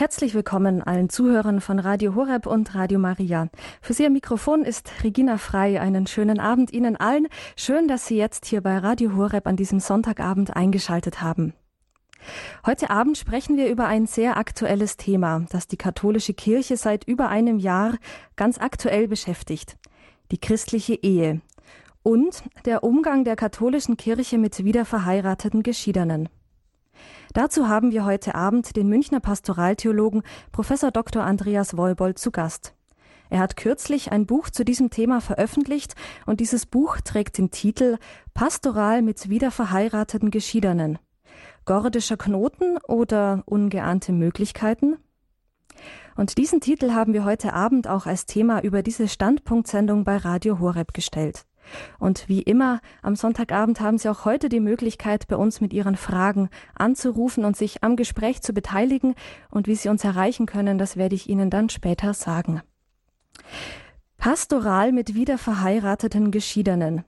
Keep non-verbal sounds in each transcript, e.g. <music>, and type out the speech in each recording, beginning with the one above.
Herzlich willkommen allen Zuhörern von Radio Horeb und Radio Maria. Für Sie am Mikrofon ist Regina Frei. Einen schönen Abend Ihnen allen. Schön, dass Sie jetzt hier bei Radio Horeb an diesem Sonntagabend eingeschaltet haben. Heute Abend sprechen wir über ein sehr aktuelles Thema, das die katholische Kirche seit über einem Jahr ganz aktuell beschäftigt. Die christliche Ehe und der Umgang der katholischen Kirche mit wiederverheirateten Geschiedenen. Dazu haben wir heute Abend den Münchner Pastoraltheologen Professor Dr. Andreas Wollbold zu Gast. Er hat kürzlich ein Buch zu diesem Thema veröffentlicht und dieses Buch trägt den Titel Pastoral mit wiederverheirateten Geschiedenen. Gordischer Knoten oder ungeahnte Möglichkeiten? Und diesen Titel haben wir heute Abend auch als Thema über diese Standpunktsendung bei Radio Horeb gestellt. Und wie immer, am Sonntagabend haben Sie auch heute die Möglichkeit, bei uns mit Ihren Fragen anzurufen und sich am Gespräch zu beteiligen. Und wie Sie uns erreichen können, das werde ich Ihnen dann später sagen. Pastoral mit wiederverheirateten Geschiedenen.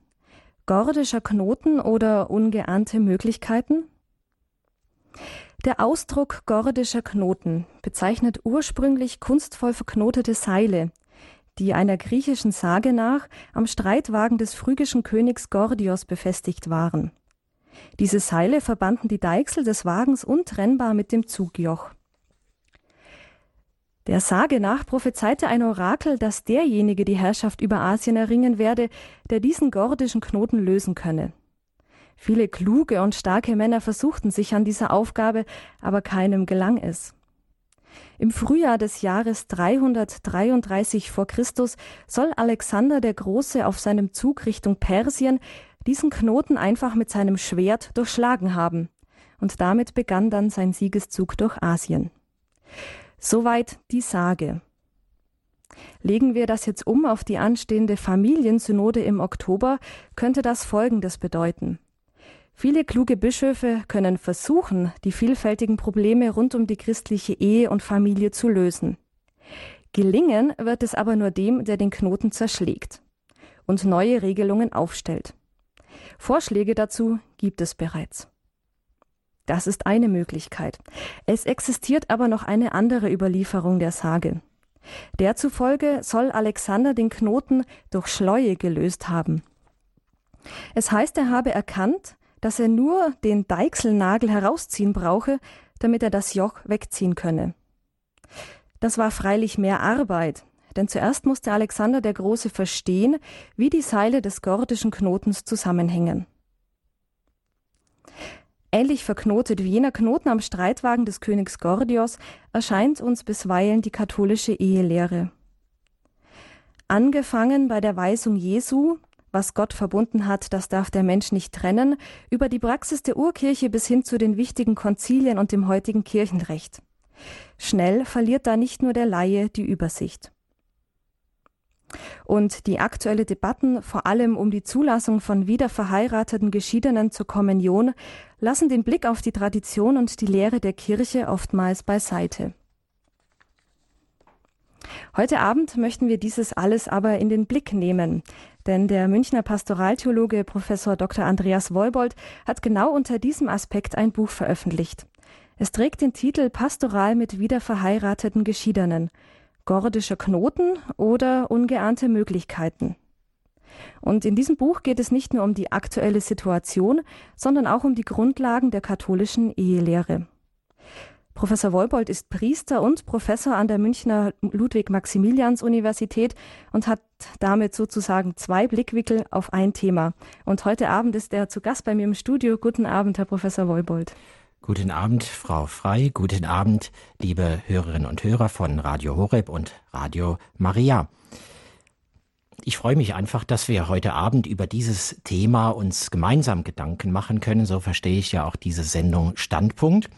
Gordischer Knoten oder ungeahnte Möglichkeiten? Der Ausdruck gordischer Knoten bezeichnet ursprünglich kunstvoll verknotete Seile, die einer griechischen Sage nach am Streitwagen des phrygischen Königs Gordios befestigt waren. Diese Seile verbanden die Deichsel des Wagens untrennbar mit dem Zugjoch. Der Sage nach prophezeite ein Orakel, dass derjenige die Herrschaft über Asien erringen werde, der diesen gordischen Knoten lösen könne. Viele kluge und starke Männer versuchten sich an dieser Aufgabe, aber keinem gelang es. Im Frühjahr des Jahres 333 vor Christus soll Alexander der Große auf seinem Zug Richtung Persien diesen Knoten einfach mit seinem Schwert durchschlagen haben. Und damit begann dann sein Siegeszug durch Asien. Soweit die Sage. Legen wir das jetzt um auf die anstehende Familiensynode im Oktober, könnte das Folgendes bedeuten. Viele kluge Bischöfe können versuchen, die vielfältigen Probleme rund um die christliche Ehe und Familie zu lösen. Gelingen wird es aber nur dem, der den Knoten zerschlägt und neue Regelungen aufstellt. Vorschläge dazu gibt es bereits. Das ist eine Möglichkeit. Es existiert aber noch eine andere Überlieferung der Sage. Der zufolge soll Alexander den Knoten durch Schleue gelöst haben. Es heißt, er habe erkannt, dass er nur den Deichselnagel herausziehen brauche, damit er das Joch wegziehen könne. Das war freilich mehr Arbeit, denn zuerst musste Alexander der Große verstehen, wie die Seile des gordischen Knotens zusammenhängen. Ähnlich verknotet wie jener Knoten am Streitwagen des Königs Gordios erscheint uns bisweilen die katholische Ehelehre. Angefangen bei der Weisung Jesu, was Gott verbunden hat, das darf der Mensch nicht trennen, über die Praxis der Urkirche bis hin zu den wichtigen Konzilien und dem heutigen Kirchenrecht. Schnell verliert da nicht nur der Laie die Übersicht. Und die aktuelle Debatten, vor allem um die Zulassung von wiederverheirateten Geschiedenen zur Kommunion, lassen den Blick auf die Tradition und die Lehre der Kirche oftmals beiseite. Heute Abend möchten wir dieses alles aber in den Blick nehmen, denn der Münchner Pastoraltheologe Professor Dr. Andreas Wollbold hat genau unter diesem Aspekt ein Buch veröffentlicht. Es trägt den Titel Pastoral mit wiederverheirateten Geschiedenen, gordischer Knoten oder ungeahnte Möglichkeiten. Und in diesem Buch geht es nicht nur um die aktuelle Situation, sondern auch um die Grundlagen der katholischen Ehelehre. Professor Wolbold ist Priester und Professor an der Münchner Ludwig-Maximilians-Universität und hat damit sozusagen zwei Blickwinkel auf ein Thema. Und heute Abend ist er zu Gast bei mir im Studio. Guten Abend, Herr Professor Wolbold. Guten Abend, Frau Frei. Guten Abend, liebe Hörerinnen und Hörer von Radio Horeb und Radio Maria. Ich freue mich einfach, dass wir heute Abend über dieses Thema uns gemeinsam Gedanken machen können. So verstehe ich ja auch diese Sendung Standpunkt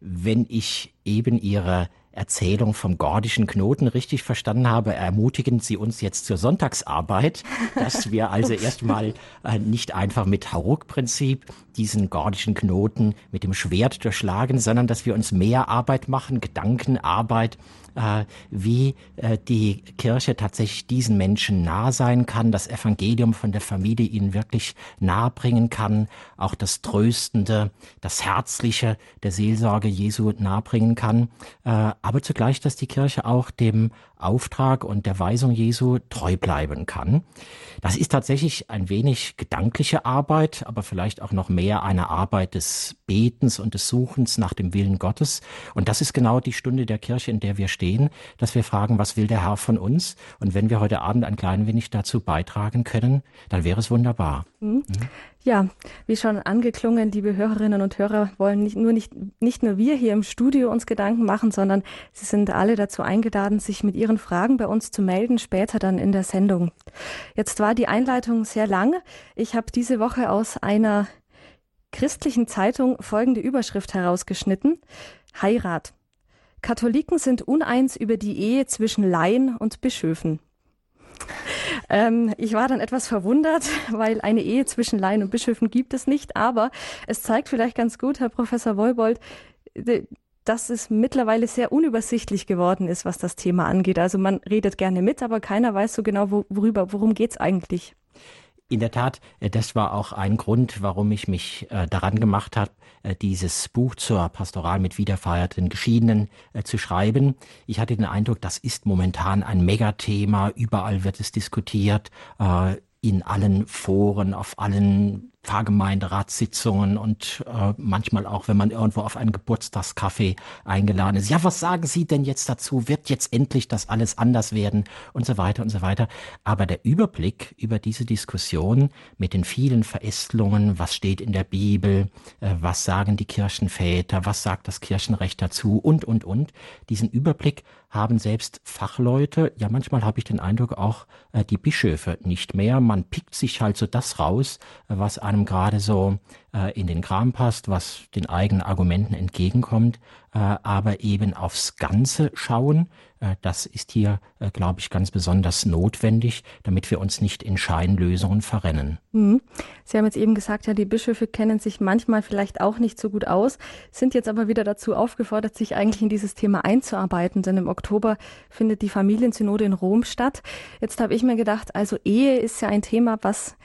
wenn ich eben Ihre Erzählung vom gordischen Knoten richtig verstanden habe, ermutigen Sie uns jetzt zur Sonntagsarbeit, dass wir also <laughs> erstmal äh, nicht einfach mit Hauruck-Prinzip diesen gordischen Knoten mit dem Schwert durchschlagen, sondern dass wir uns mehr Arbeit machen, Gedankenarbeit, wie äh, die Kirche tatsächlich diesen Menschen nah sein kann, das Evangelium von der Familie ihnen wirklich nahe bringen kann, auch das Tröstende, das Herzliche der Seelsorge Jesu nahebringen kann, äh, aber zugleich, dass die Kirche auch dem Auftrag und der Weisung Jesu treu bleiben kann. Das ist tatsächlich ein wenig gedankliche Arbeit, aber vielleicht auch noch mehr eine Arbeit des Betens und des Suchens nach dem Willen Gottes. Und das ist genau die Stunde der Kirche, in der wir stehen, dass wir fragen, was will der Herr von uns? Und wenn wir heute Abend ein klein wenig dazu beitragen können, dann wäre es wunderbar. Mhm. Mhm. Ja, wie schon angeklungen, liebe Hörerinnen und Hörer, wollen nicht nur, nicht, nicht nur wir hier im Studio uns Gedanken machen, sondern Sie sind alle dazu eingeladen, sich mit Ihren Fragen bei uns zu melden, später dann in der Sendung. Jetzt war die Einleitung sehr lang. Ich habe diese Woche aus einer christlichen Zeitung folgende Überschrift herausgeschnitten. Heirat. Katholiken sind uneins über die Ehe zwischen Laien und Bischöfen. Ähm, ich war dann etwas verwundert, <laughs> weil eine Ehe zwischen Laien und Bischöfen gibt es nicht, aber es zeigt vielleicht ganz gut, Herr Professor Wolbold, dass es mittlerweile sehr unübersichtlich geworden ist, was das Thema angeht. Also man redet gerne mit, aber keiner weiß so genau, worüber, worum geht's eigentlich. In der Tat, äh, das war auch ein Grund, warum ich mich äh, daran gemacht habe, dieses Buch zur Pastoral mit wiederfeierten Geschiedenen äh, zu schreiben. Ich hatte den Eindruck, das ist momentan ein Megathema. Überall wird es diskutiert. Äh, in allen Foren, auf allen Pfarrgemeinderatssitzungen und äh, manchmal auch, wenn man irgendwo auf einen Geburtstagskaffee eingeladen ist. Ja, was sagen Sie denn jetzt dazu? Wird jetzt endlich das alles anders werden? Und so weiter und so weiter. Aber der Überblick über diese Diskussion mit den vielen Verästelungen, was steht in der Bibel, äh, was sagen die Kirchenväter, was sagt das Kirchenrecht dazu und, und, und, diesen Überblick haben selbst Fachleute, ja manchmal habe ich den Eindruck auch äh, die Bischöfe nicht mehr. Man pickt sich halt so das raus, was einem gerade so äh, in den Kram passt, was den eigenen Argumenten entgegenkommt, aber eben aufs Ganze schauen. Äh, das ist hier, äh, glaube ich, ganz besonders notwendig, damit wir uns nicht in Scheinlösungen verrennen. Mhm. Sie haben jetzt eben gesagt, ja, die Bischöfe kennen sich manchmal vielleicht auch nicht so gut aus, sind jetzt aber wieder dazu aufgefordert, sich eigentlich in dieses Thema einzuarbeiten, denn im Oktober findet die Familiensynode in Rom statt. Jetzt habe ich mir gedacht, also Ehe ist ja ein Thema, was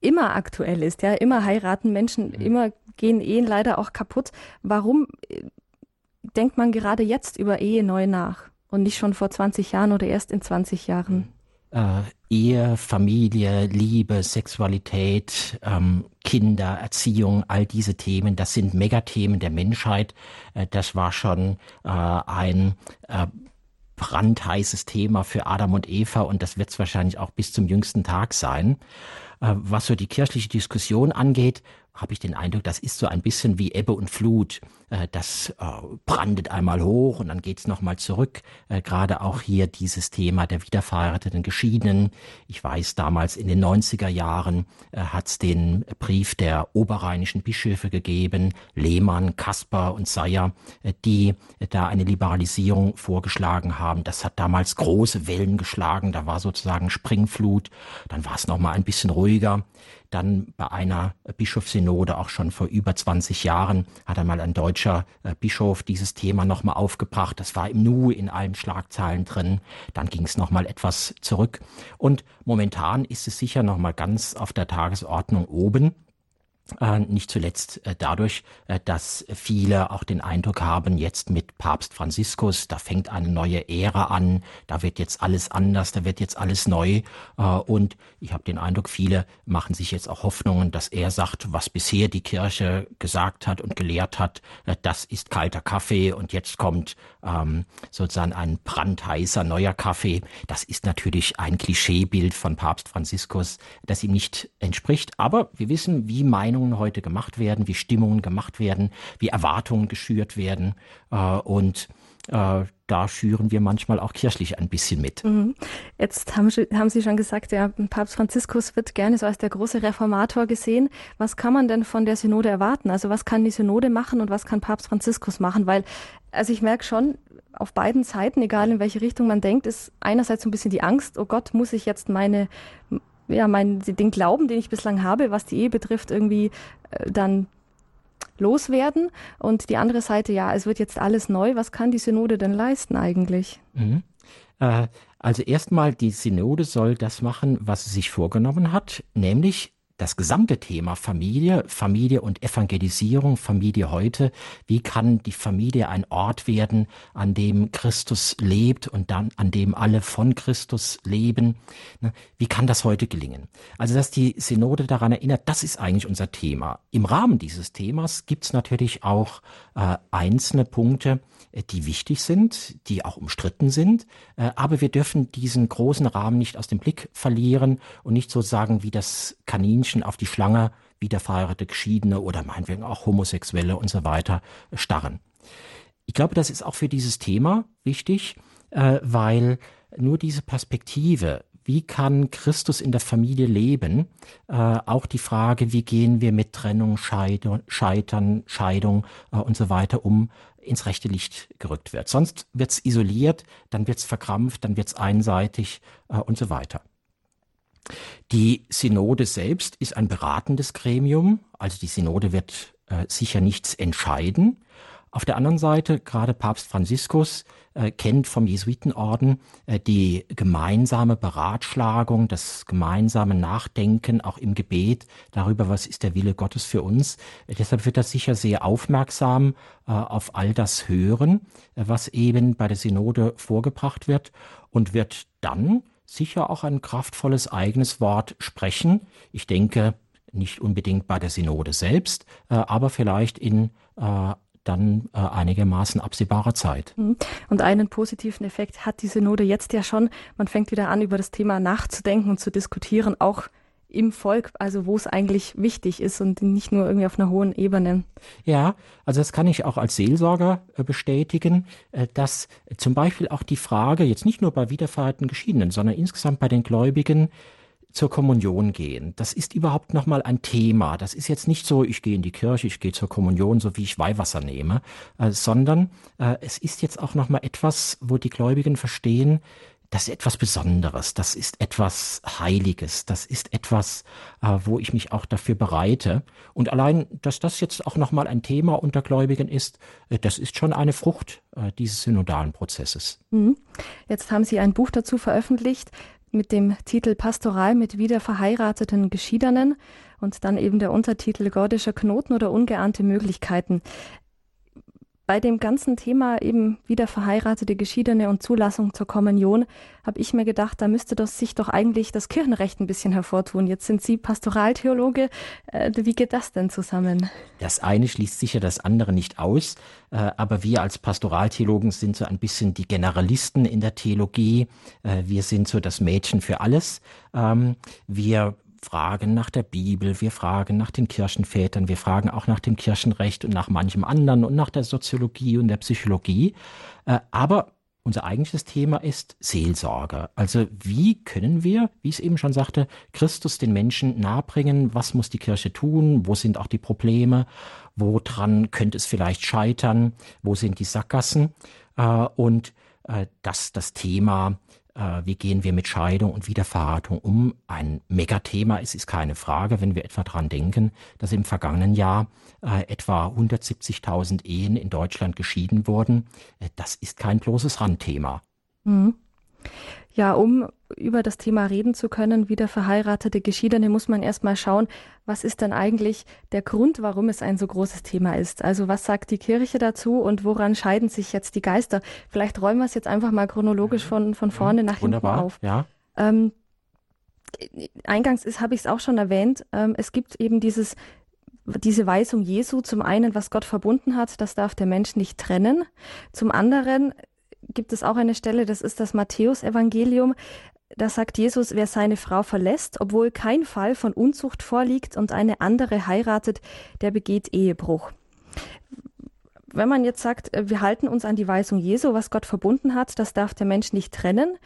immer aktuell ist. Ja, immer heiraten Menschen, mhm. immer gehen Ehen leider auch kaputt. Warum äh, denkt man gerade jetzt über Ehe neu nach und nicht schon vor 20 Jahren oder erst in 20 Jahren? Äh, Ehe, Familie, Liebe, Sexualität, ähm, Kinder, Erziehung, all diese Themen, das sind Megathemen der Menschheit. Äh, das war schon äh, ein äh, brandheißes Thema für Adam und Eva und das wird es wahrscheinlich auch bis zum jüngsten Tag sein. Äh, was so die kirchliche Diskussion angeht, habe ich den Eindruck, das ist so ein bisschen wie Ebbe und Flut. Äh, das äh, brandet einmal hoch und dann geht's nochmal zurück. Äh, gerade auch hier dieses Thema der wiederverheirateten Geschiedenen. Ich weiß, damals in den 90er Jahren hat's den Brief der oberrheinischen Bischöfe gegeben, Lehmann, Kasper und Seyer, die da eine Liberalisierung vorgeschlagen haben. Das hat damals große Wellen geschlagen. Da war sozusagen Springflut. Dann war es nochmal ein bisschen ruhiger. Dann bei einer Bischofssynode auch schon vor über 20 Jahren hat einmal ein deutscher äh, Bischof dieses Thema nochmal aufgebracht. Das war im Nu in allen Schlagzeilen drin. Dann ging es nochmal etwas zurück. Und momentan ist es sicher nochmal ganz auf der Tagesordnung oben. Äh, nicht zuletzt äh, dadurch, äh, dass viele auch den Eindruck haben, jetzt mit Papst Franziskus, da fängt eine neue Ära an, da wird jetzt alles anders, da wird jetzt alles neu. Und ich habe den Eindruck, viele machen sich jetzt auch Hoffnungen, dass er sagt, was bisher die Kirche gesagt hat und gelehrt hat, das ist kalter Kaffee und jetzt kommt ähm, sozusagen ein brandheißer neuer Kaffee. Das ist natürlich ein Klischeebild von Papst Franziskus, das ihm nicht entspricht. Aber wir wissen, wie Meinung Meinungen heute gemacht werden, wie Stimmungen gemacht werden, wie Erwartungen geschürt werden. Äh, und äh, da schüren wir manchmal auch kirchlich ein bisschen mit. Mhm. Jetzt haben, haben, Sie schon gesagt, ja, Papst Franziskus wird gerne so als der große Reformator gesehen. Was kann man denn von der Synode erwarten? Also was kann die Synode machen und was kann Papst Franziskus machen? Weil, also ich merke schon, auf beiden Seiten, egal in welche Richtung man denkt, ist einerseits so ein bisschen die Angst, oh Gott, muss ich jetzt meine ja, mein, den Glauben, den ich bislang habe, was die Ehe betrifft, irgendwie äh, dann loswerden und die andere Seite, ja, es wird jetzt alles neu. Was kann die Synode denn leisten eigentlich? Mhm. Äh, also erstmal, die Synode soll das machen, was sie sich vorgenommen hat, nämlich das gesamte Thema Familie, Familie und Evangelisierung, Familie heute, wie kann die Familie ein Ort werden, an dem Christus lebt und dann an dem alle von Christus leben? Ne, wie kann das heute gelingen? Also, dass die Synode daran erinnert, das ist eigentlich unser Thema. Im Rahmen dieses Themas gibt es natürlich auch äh, einzelne Punkte, äh, die wichtig sind, die auch umstritten sind. Äh, aber wir dürfen diesen großen Rahmen nicht aus dem Blick verlieren und nicht so sagen, wie das Kaninchen auf die Schlange, wiederverheiratete Geschiedene oder meinetwegen auch Homosexuelle und so weiter starren. Ich glaube, das ist auch für dieses Thema wichtig, äh, weil nur diese Perspektive, wie kann Christus in der Familie leben? Äh, auch die Frage, wie gehen wir mit Trennung, Scheitern, Scheidung äh, und so weiter um, ins rechte Licht gerückt wird. Sonst wird es isoliert, dann wird es verkrampft, dann wird es einseitig und so weiter. Die Synode selbst ist ein beratendes Gremium, also die Synode wird äh, sicher nichts entscheiden. Auf der anderen Seite, gerade Papst Franziskus äh, kennt vom Jesuitenorden äh, die gemeinsame Beratschlagung, das gemeinsame Nachdenken auch im Gebet darüber, was ist der Wille Gottes für uns. Äh, deshalb wird er sicher sehr aufmerksam äh, auf all das hören, äh, was eben bei der Synode vorgebracht wird und wird dann sicher auch ein kraftvolles eigenes Wort sprechen. Ich denke, nicht unbedingt bei der Synode selbst, äh, aber vielleicht in dann äh, einigermaßen absehbarer Zeit. Mhm. Und einen positiven Effekt hat die Synode jetzt ja schon. Man fängt wieder an, über das Thema nachzudenken und zu diskutieren, auch im Volk, also wo es eigentlich wichtig ist und nicht nur irgendwie auf einer hohen Ebene. Ja, also das kann ich auch als Seelsorger äh, bestätigen, äh, dass zum Beispiel auch die Frage, jetzt nicht nur bei wiederverheirateten Geschiedenen, sondern insgesamt bei den Gläubigen, zur Kommunion gehen. Das ist überhaupt nochmal ein Thema. Das ist jetzt nicht so, ich gehe in die Kirche, ich gehe zur Kommunion, so wie ich Weihwasser nehme, äh, sondern es ist jetzt auch nochmal etwas, wo die Gläubigen verstehen, das ist etwas Besonderes, das ist etwas Heiliges, das ist etwas, äh, wo ich mich auch dafür bereite. Und allein, dass das jetzt auch nochmal ein Thema unter Gläubigen ist, äh, das ist schon eine Frucht äh, dieses synodalen Prozesses. Mhm. Jetzt haben Sie ein Buch dazu veröffentlicht, mit dem Titel Pastoral mit wieder verheirateten Geschiedenen und dann eben der Untertitel Gordischer Knoten oder ungeahnte Möglichkeiten bei dem ganzen Thema eben wieder verheiratete Geschiedene und Zulassung zur Kommunion habe ich mir gedacht, da müsste das sich doch eigentlich das Kirchenrecht ein bisschen hervortun. Jetzt sind Sie Pastoraltheologe. Äh, wie geht das denn zusammen? Das eine schließt sicher das andere nicht aus, äh, aber wir als Pastoraltheologen sind so ein bisschen die Generalisten in der Theologie. Äh, wir sind so das Mädchen für alles. Ähm, wir fragen nach der Bibel, wir fragen nach den Kirchenvätern, wir fragen auch nach dem Kirchenrecht und nach manchem anderen und nach der Soziologie und der Psychologie. Äh, aber unser eigentliches Thema ist Seelsorge. Also wie können wir, wie ich es eben schon sagte, Christus den Menschen nahebringen? Was muss die Kirche tun? Wo sind auch die Probleme? Woran könnte es vielleicht scheitern? Wo sind die Sackgassen? Äh, und äh, das das Thema äh, wie gehen wir mit Scheidung und Wiederverheiratung um, ein Megathema ist, ist keine Frage, wenn wir etwa dran denken, dass im vergangenen Jahr äh, etwa 170.000 Ehen in Deutschland geschieden wurden. Äh, das ist kein bloßes Randthema. Mhm. Ja, um über das Thema reden zu können, wieder verheiratete Geschiedene, muss man erstmal schauen, was ist denn eigentlich der Grund, warum es ein so großes Thema ist. Also was sagt die Kirche dazu und woran scheiden sich jetzt die Geister? Vielleicht räumen wir es jetzt einfach mal chronologisch von, von vorne nach Wunderbar. hinten auf. Ja. Ähm, eingangs habe ich es auch schon erwähnt, ähm, es gibt eben dieses diese Weisung Jesu, zum einen, was Gott verbunden hat, das darf der Mensch nicht trennen. Zum anderen gibt es auch eine Stelle, das ist das Matthäusevangelium. Da sagt Jesus, wer seine Frau verlässt, obwohl kein Fall von Unzucht vorliegt und eine andere heiratet, der begeht Ehebruch. Wenn man jetzt sagt, äh, wir halten uns an die Weisung Jesu, was Gott verbunden hat, das darf der Mensch nicht trennen,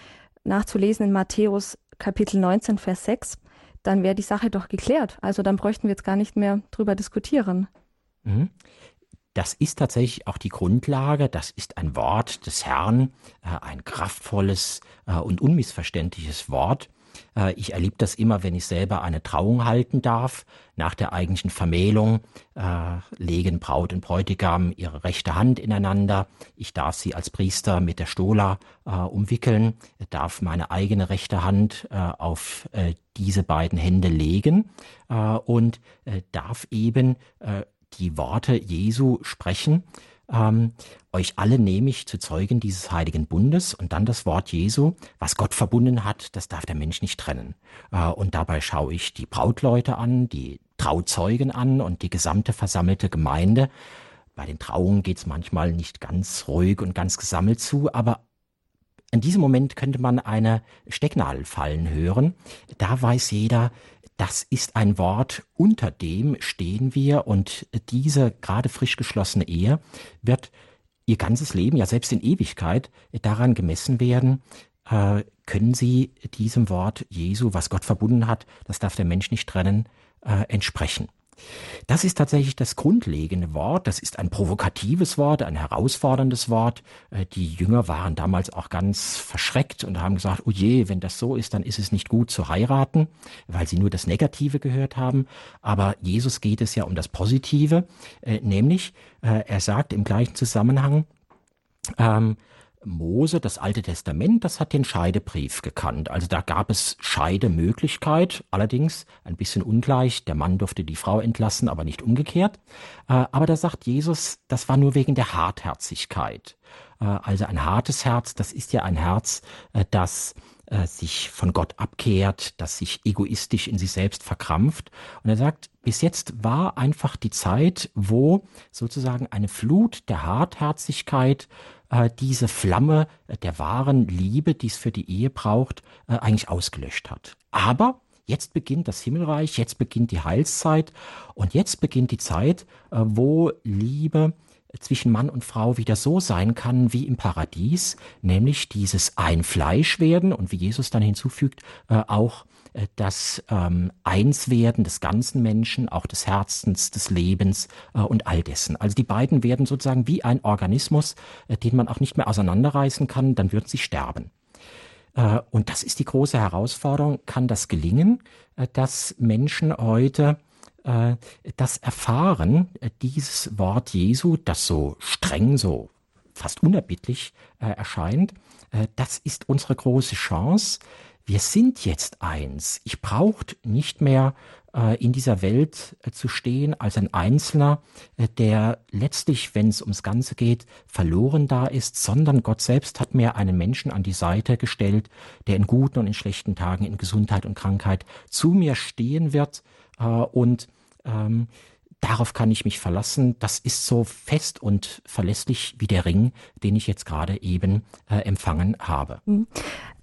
nachzulesen in Matthäus Kapitel 19, Vers 6, dann wäre die Sache doch geklärt. Also dann bräuchten wir jetzt gar nicht mehr drüber diskutieren. Mhm. Das ist tatsächlich auch die Grundlage, das ist ein Wort des Herrn, äh, ein kraftvolles äh, und unmissverständliches Wort. Äh, ich erlebe das immer, wenn ich selber eine Trauung halten darf. Nach der eigentlichen Vermählung äh, legen Braut und Bräutigam ihre rechte Hand ineinander. Ich darf sie als Priester mit der Stola umwickeln, darf meine eigene rechte Hand auf diese beiden Hände legen und darf eben die Worte Jesu sprechen ähm, euch alle nehme ich zu Zeugen dieses heiligen Bundes und dann das Wort Jesu, was Gott verbunden hat, das darf der Mensch nicht trennen. Äh, und dabei schaue ich die Brautleute an, die Trauzeugen an und die gesamte versammelte Gemeinde. Bei den Trauungen geht es manchmal nicht ganz ruhig und ganz gesammelt zu, aber in diesem Moment könnte man eine Stecknadel fallen hören. Da weiß jeder, das ist ein Wort, unter dem stehen wir und diese gerade frisch geschlossene Ehe wird ihr ganzes Leben, ja selbst in Ewigkeit, daran gemessen werden, äh, können sie diesem Wort Jesu, was Gott verbunden hat, das darf der Mensch nicht trennen, äh, entsprechen. Das ist tatsächlich das grundlegende Wort. Das ist ein provokatives Wort, ein herausforderndes Wort. Äh, die Jünger waren damals auch ganz verschreckt und haben gesagt, oh je, wenn das so ist, dann ist es nicht gut zu heiraten, weil sie nur das Negative gehört haben. Aber Jesus geht es ja um das Positive, äh, nämlich äh, er sagt im gleichen Zusammenhang, ähm, Mose, das Alte Testament, das hat den Scheidebrief gekannt. Also da gab es Scheidemöglichkeit, allerdings ein bisschen ungleich. Der Mann durfte die Frau entlassen, aber nicht umgekehrt. Äh, aber da sagt Jesus, das war nur wegen der Hartherzigkeit. Äh, also ein hartes Herz, das ist ja ein Herz, äh, das sich von Gott abkehrt, das sich egoistisch in sich selbst verkrampft. Und er sagt, bis jetzt war einfach die Zeit, wo sozusagen eine Flut der Hartherzigkeit diese Flamme der wahren Liebe, die es für die Ehe braucht, äh, eigentlich ausgelöscht hat. Aber Jetzt beginnt das Himmelreich, jetzt beginnt die Heilszeit und jetzt beginnt die Zeit, äh, wo Liebe zwischen Mann und Frau wieder so sein kann wie im Paradies, nämlich dieses ein Fleisch werden und wie Jesus dann hinzufügt, äh, auch äh, das ähm, Einswerden des ganzen Menschen, auch des Herzens, des Lebens äh, und all dessen. Also die beiden werden sozusagen wie ein Organismus, äh, den man auch nicht mehr auseinanderreißen kann, dann würden sie sterben. Äh, und das ist die große Herausforderung. Kann das gelingen, äh, dass Menschen heute äh, das erfahren, dieses Wort Jesu, das so streng, so fast unerbittlich erscheint, das ist unsere große Chance, wir sind jetzt eins. Ich brauche nicht mehr äh, in dieser Welt äh, zu stehen als ein Einzelner, äh, der letztlich, wenn es ums Ganze geht, verloren da ist, sondern Gott selbst hat mir einen Menschen an die Seite gestellt, der in guten und in schlechten Tagen, in Gesundheit und Krankheit zu mir stehen wird äh, und ähm, darauf kann ich mich verlassen. Das ist so fest und verlässlich wie der Ring, den ich jetzt gerade eben äh, empfangen habe.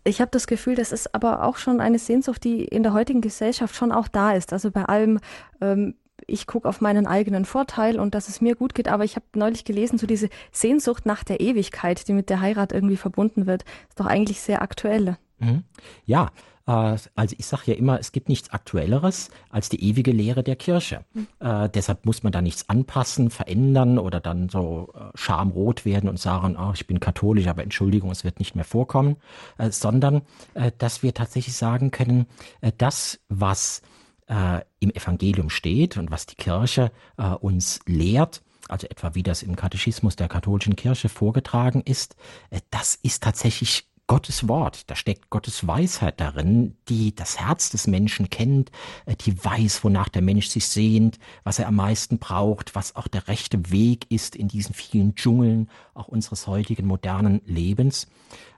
Ich habe das Gefühl, das ist aber auch schon eine Sehnsucht, die in der heutigen Gesellschaft schon auch da ist. Also bei allem, ähm, ich gucke auf meinen eigenen Vorteil und dass es mir gut geht, aber ich habe neulich gelesen, so diese Sehnsucht nach der Ewigkeit, die mit der Heirat irgendwie verbunden wird, ist doch eigentlich sehr aktuell. Mhm. Ja, also ich sage ja immer, es gibt nichts Aktuelleres als die ewige Lehre der Kirche. Mhm. Äh, deshalb muss man da nichts anpassen, verändern oder dann so äh, schamrot werden und sagen, oh, ich bin katholisch, aber Entschuldigung, es wird nicht mehr vorkommen, äh, sondern äh, dass wir tatsächlich sagen können, äh, das, was äh, im Evangelium steht und was die Kirche äh, uns lehrt, also etwa wie das im Katechismus der katholischen Kirche vorgetragen ist, äh, das ist tatsächlich Gottes Wort, da steckt Gottes Weisheit darin, die das Herz des Menschen kennt, äh, die weiß, wonach der Mensch sich sehnt, was er am meisten braucht, was auch der rechte Weg ist in diesen vielen Dschungeln auch unseres heutigen modernen Lebens.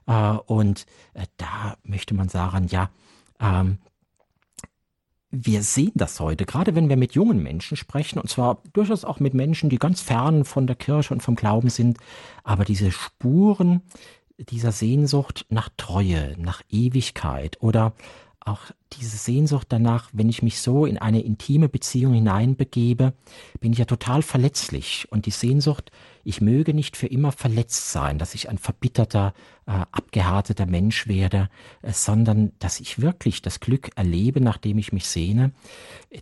Äh, und äh, da möchte man sagen, ja, ähm, wir sehen das heute, gerade wenn wir mit jungen Menschen sprechen, und zwar durchaus auch mit Menschen, die ganz fern von der Kirche und vom Glauben sind, aber diese Spuren dieser Sehnsucht nach Treue, nach Ewigkeit oder auch diese Sehnsucht danach, wenn ich mich so in eine intime Beziehung hineinbegebe, bin ich ja total verletzlich. Und die Sehnsucht, ich möge nicht für immer verletzt sein, dass ich ein verbitterter, äh, abgehärteter Mensch werde, äh, sondern dass ich wirklich das Glück erlebe, nachdem ich mich sehne.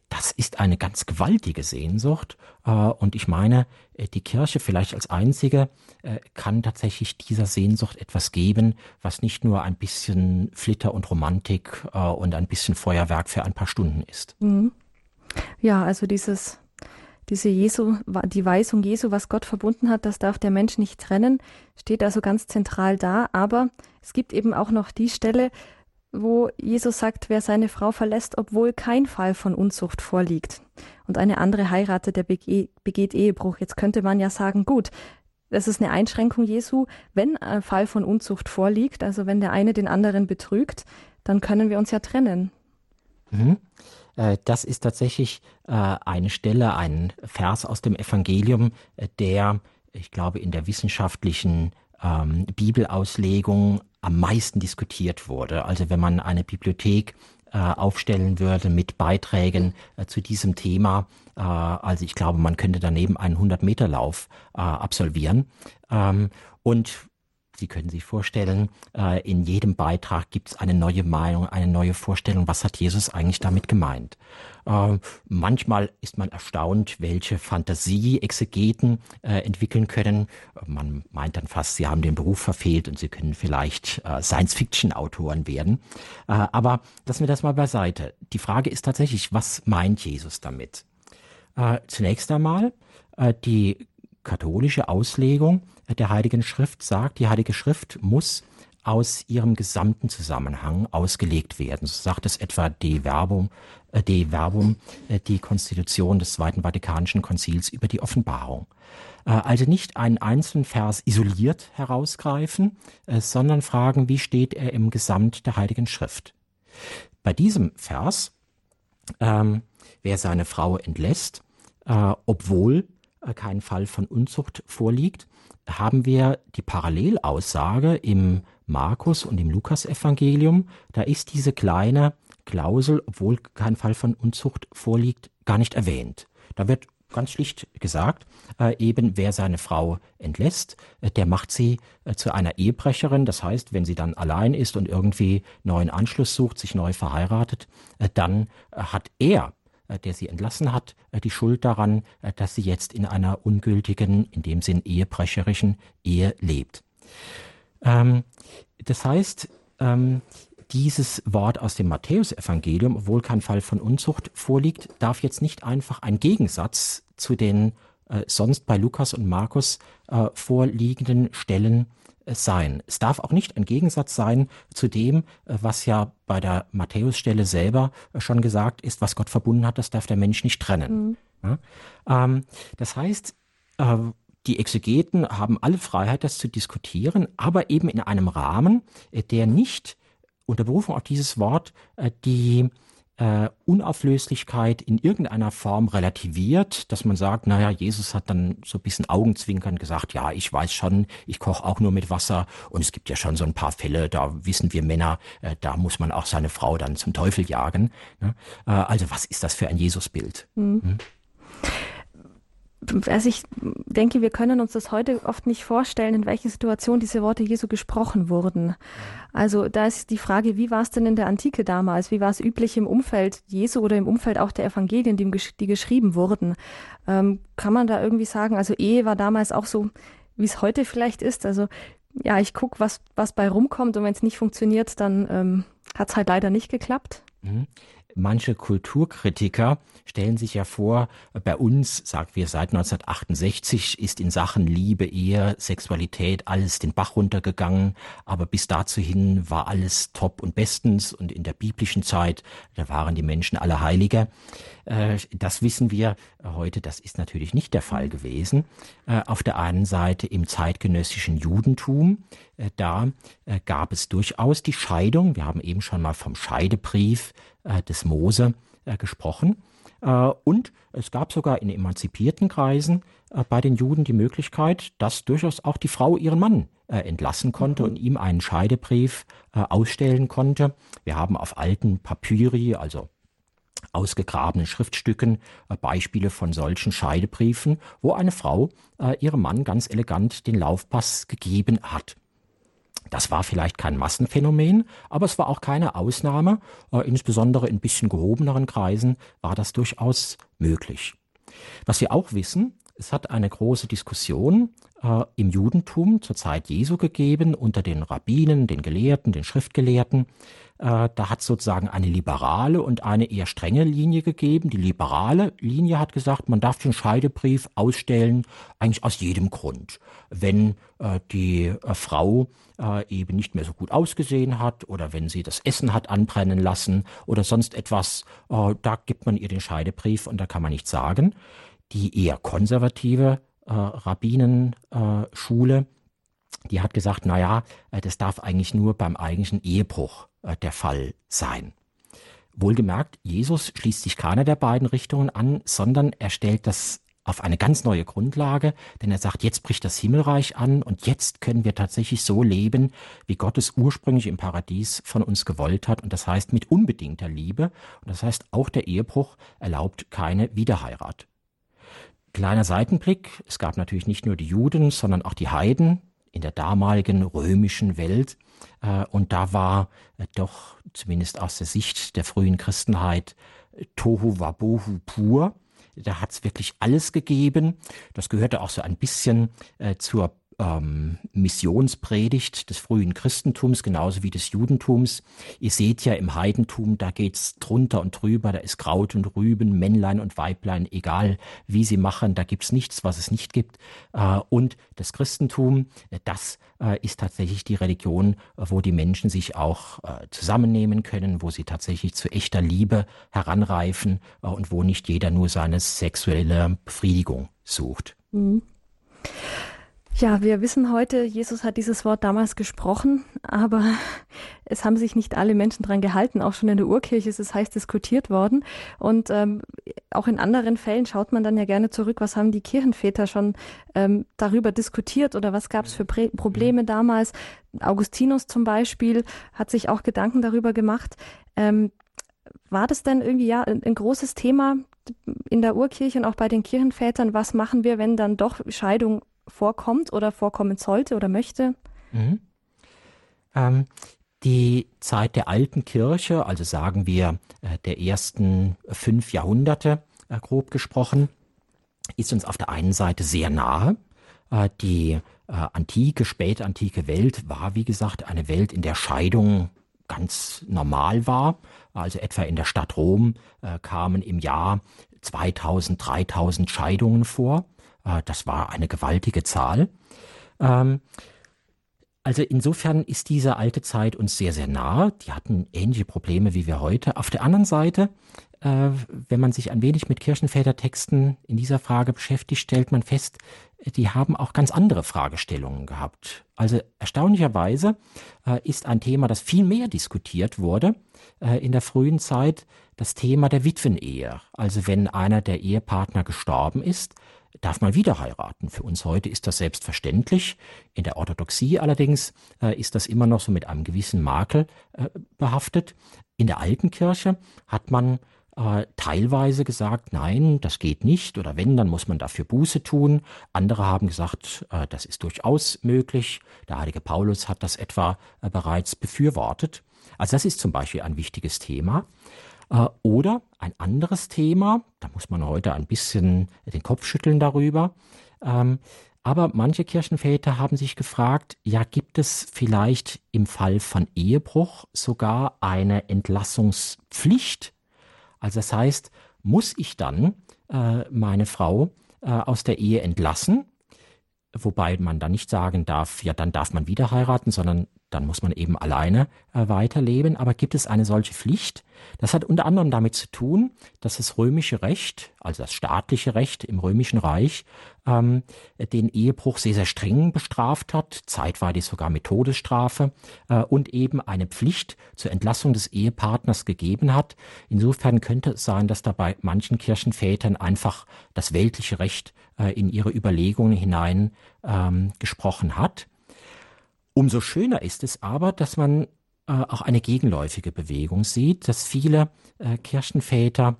Das ist eine ganz gewaltige Sehnsucht. Äh, und ich meine, äh, die Kirche vielleicht als einzige äh, kann tatsächlich dieser Sehnsucht etwas geben, was nicht nur ein bisschen Flitter und Romantik äh, und ein bisschen Feuerwerk für ein paar Stunden ist. Mhm. Ja, also dieses diese Jesu, die Weisung Jesu, was Gott verbunden hat, das darf der Mensch nicht trennen, steht also ganz zentral da. Aber es gibt eben auch noch die Stelle, wo Jesus sagt, wer seine Frau verlässt, obwohl kein Fall von Unzucht vorliegt und eine andere heiratet, der begeht Ehebruch. Jetzt könnte man ja sagen, gut, das ist eine Einschränkung Jesu. Wenn ein Fall von Unzucht vorliegt, also wenn der eine den anderen betrügt, dann können wir uns ja trennen. Mhm. Äh, das ist tatsächlich äh, eine Stelle, ein Vers aus dem Evangelium, äh, der, ich glaube, in der wissenschaftlichen ähm, Bibelauslegung am meisten diskutiert wurde. Also wenn man eine Bibliothek aufstellen würde mit Beiträgen zu diesem Thema. Also ich glaube, man könnte daneben einen 100-Meter-Lauf äh, absolvieren. Ähm, und Sie können sich vorstellen, äh, in jedem Beitrag gibt es eine neue Meinung, eine neue Vorstellung, was hat Jesus eigentlich damit gemeint. Äh, manchmal ist man erstaunt, welche Fantasie Exegeten äh, entwickeln können. Man meint dann fast, sie haben den Beruf verfehlt und sie können vielleicht Science-Fiction-Autoren werden. aber lassen wir das mal beiseite. Die Frage ist tatsächlich, was meint Jesus damit? zunächst einmal, die katholische Auslegung der Heiligen Schrift sagt, die Heilige Schrift muss aus ihrem gesamten Zusammenhang ausgelegt werden. So sagt es etwa De Verbum, äh, De Verbum äh, die Konstitution des Zweiten Vatikanischen Konzils über die Offenbarung. Äh, also nicht einen einzelnen Vers isoliert herausgreifen, sondern fragen, wie steht er im Gesamt der Heiligen Schrift. Bei diesem Vers, ähm, wer seine Frau entlässt, äh, obwohl kein Fall von Unzucht vorliegt, haben wir die Parallelaussage im Markus und im Lukasevangelium. Da ist diese kleine Klausel, obwohl kein Fall von Unzucht vorliegt, gar nicht erwähnt. Da wird ganz schlicht gesagt, äh, eben wer seine Frau entlässt, äh, der macht sie äh, zu einer Ehebrecherin. Das heißt, wenn sie dann allein ist und irgendwie neuen Anschluss sucht, sich neu verheiratet, äh, dann hat er der sie entlassen hat, äh, die Schuld daran, äh, dass sie jetzt in einer ungültigen, in dem Sinn ehebrecherischen Ehe lebt. Ähm, das heißt, ähm, dieses Wort aus dem Matthäusevangelium, obwohl kein Fall von Unzucht vorliegt, darf jetzt nicht einfach ein Gegensatz zu den äh, sonst bei Lukas und Markus äh, vorliegenden Stellen sein. Es darf auch nicht ein Gegensatz sein zu dem, äh, was ja bei der Matthäusstelle selber äh, schon gesagt ist, was Gott verbunden hat, das darf der Mensch nicht trennen. Mhm. Ja? Ähm, das heißt, äh, die Exegeten haben alle Freiheit, das zu diskutieren, aber eben in einem Rahmen, äh, der nicht unter Berufung auf dieses Wort die äh, Unauflöslichkeit in irgendeiner Form relativiert, dass man sagt, naja, Jesus hat dann so ein bisschen Augenzwinkern gesagt, ja, ich weiß schon, ich koche auch nur mit Wasser und es gibt ja schon so ein paar Fälle, da wissen wir Männer, äh, da muss man auch seine Frau dann zum Teufel jagen. Ne? Äh, also was ist das für ein Jesusbild? Mhm. Hm? Also ich denke, wir können uns das heute oft nicht vorstellen, in welcher Situation diese Worte Jesu gesprochen wurden. Also da ist die Frage, wie war es denn in der Antike damals? Wie war es üblich im Umfeld Jesu oder im Umfeld auch der Evangelien, die, die geschrieben wurden? Ähm, kann man da irgendwie sagen, also Ehe war damals auch so, wie es heute vielleicht ist? Also ja, ich gucke, was, was bei rumkommt und wenn es nicht funktioniert, dann ähm, hat es halt leider nicht geklappt. Manche Kulturkritiker stellen sich ja vor, bei uns, sagen wir seit 1968, ist in Sachen Liebe, Ehe, Sexualität alles den Bach runtergegangen, aber bis dazu hin war alles top und bestens und in der biblischen Zeit, da waren die Menschen alle Heiliger. Äh, das wissen wir heute, das ist natürlich nicht der Fall gewesen. Äh, auf der einen Seite im zeitgenössischen Judentum, äh, da gab es durchaus die Scheidung. Wir haben eben schon mal vom Scheidebrief des Mose gesprochen. Und es gab sogar in emanzipierten Kreisen bei den Juden die Möglichkeit, dass durchaus auch die Frau ihren Mann entlassen konnte und ihm einen Scheidebrief ausstellen konnte. Wir haben auf alten Papyri, also ausgegrabenen Schriftstücken äh, Beispiele von solchen Scheidebriefen, wo eine Frau äh, ihrem Mann ganz elegant den Laufpass gegeben hat. Das war vielleicht kein Massenphänomen, aber es war auch keine Ausnahme. Äh, insbesondere in bisschen gehobeneren Kreisen war das durchaus möglich. Was wir auch wissen, es hat eine große Diskussion äh, im Judentum zur Zeit Jesu gegeben unter den Rabbinen, den Gelehrten, den Schriftgelehrten. Äh, da hat sozusagen eine liberale und eine eher strenge Linie gegeben. Die liberale Linie hat gesagt, man darf den Scheidebrief ausstellen, eigentlich aus jedem Grund. Wenn äh, die äh, Frau äh, eben nicht mehr so gut ausgesehen hat oder wenn sie das Essen hat anbrennen lassen oder sonst etwas, äh, da gibt man ihr den Scheidebrief und da kann man nichts sagen. Die eher konservative äh, Rabbinenschule, die hat gesagt, na ja, das darf eigentlich nur beim eigentlichen Ehebruch der Fall sein. Wohlgemerkt, Jesus schließt sich keiner der beiden Richtungen an, sondern er stellt das auf eine ganz neue Grundlage, denn er sagt, jetzt bricht das Himmelreich an und jetzt können wir tatsächlich so leben, wie Gott es ursprünglich im Paradies von uns gewollt hat und das heißt mit unbedingter Liebe und das heißt auch der Ehebruch erlaubt keine Wiederheirat. Kleiner Seitenblick, es gab natürlich nicht nur die Juden, sondern auch die Heiden in der damaligen römischen Welt. Äh, und da war äh, doch zumindest aus der Sicht der frühen Christenheit Tohu Wabohu pur. Da hat's wirklich alles gegeben. Das gehörte auch so ein bisschen äh, zur ähm, Missionspredigt des frühen Christentums, genauso wie des Judentums. Ihr seht ja im Heidentum, da geht's drunter und drüber, da ist Kraut und Rüben, Männlein und Weiblein, egal wie sie machen, da gibt's nichts, was es nicht gibt. Äh, und das Christentum, das äh, ist tatsächlich die Religion, wo die Menschen sich auch äh, zusammennehmen können, wo sie tatsächlich zu echter Liebe heranreifen äh, und wo nicht jeder nur seine sexuelle Befriedigung sucht. Mhm. Ja, wir wissen heute, Jesus hat dieses Wort damals gesprochen, aber es haben sich nicht alle Menschen dran gehalten. Auch schon in der Urkirche ist es heiß diskutiert worden. Und ähm, auch in anderen Fällen schaut man dann ja gerne zurück, was haben die Kirchenväter schon ähm, darüber diskutiert oder was gab es für Prä Probleme damals. Augustinus zum Beispiel hat sich auch Gedanken darüber gemacht. Ähm, war das denn irgendwie ja ein, ein großes Thema in der Urkirche und auch bei den Kirchenvätern? Was machen wir, wenn dann doch Scheidung vorkommt oder vorkommen sollte oder möchte? Mhm. Ähm, die Zeit der alten Kirche, also sagen wir äh, der ersten fünf Jahrhunderte, äh, grob gesprochen, ist uns auf der einen Seite sehr nahe. Äh, die äh, antike, spätantike Welt war, wie gesagt, eine Welt, in der Scheidung ganz normal war. Also etwa in der Stadt Rom äh, kamen im Jahr 2000, 3000 Scheidungen vor. Äh, das war eine gewaltige Zahl. Ähm, also insofern ist diese alte Zeit uns sehr, sehr nah. Die hatten ähnliche Probleme wie wir heute. Auf der anderen Seite, äh, wenn man sich ein wenig mit Kirchenvätertexten in dieser Frage beschäftigt, stellt man fest, die haben auch ganz andere Fragestellungen gehabt. Also erstaunlicherweise äh, ist ein Thema, das viel mehr diskutiert wurde in der frühen Zeit, das Thema der Witwenehe. Also wenn einer der Ehepartner gestorben ist, darf man wieder heiraten. Für uns heute ist das selbstverständlich. In der Orthodoxie allerdings äh, ist das immer noch so mit einem gewissen Makel äh, behaftet. In der alten Kirche hat man äh, teilweise gesagt, nein, das geht nicht oder wenn, dann muss man dafür Buße tun. Andere haben gesagt, äh, das ist durchaus möglich. Der heilige Paulus hat das etwa äh, bereits befürwortet. Also das ist zum Beispiel ein wichtiges Thema. Äh, oder ein anderes Thema, da muss man heute ein bisschen den Kopf schütteln darüber. Ähm, aber manche Kirchenväter haben sich gefragt, ja, gibt es vielleicht im Fall von Ehebruch sogar eine Entlassungspflicht? Also das heißt, muss ich dann äh, meine Frau äh, aus der Ehe entlassen? Wobei man dann nicht sagen darf, ja, dann darf man wieder heiraten, sondern dann muss man eben alleine äh, weiterleben. Aber gibt es eine solche Pflicht? Das hat unter anderem damit zu tun, dass das römische Recht, also das staatliche Recht im römischen Reich, ähm, den Ehebruch sehr, sehr streng bestraft hat, zeitweilig sogar mit Todesstrafe äh, und eben eine Pflicht zur Entlassung des Ehepartners gegeben hat. Insofern könnte es sein, dass dabei manchen Kirchenvätern einfach das weltliche Recht äh, in ihre Überlegungen hinein ähm, gesprochen hat. Umso schöner ist es aber, dass man äh, auch eine gegenläufige Bewegung sieht, dass viele äh, Kirchenväter,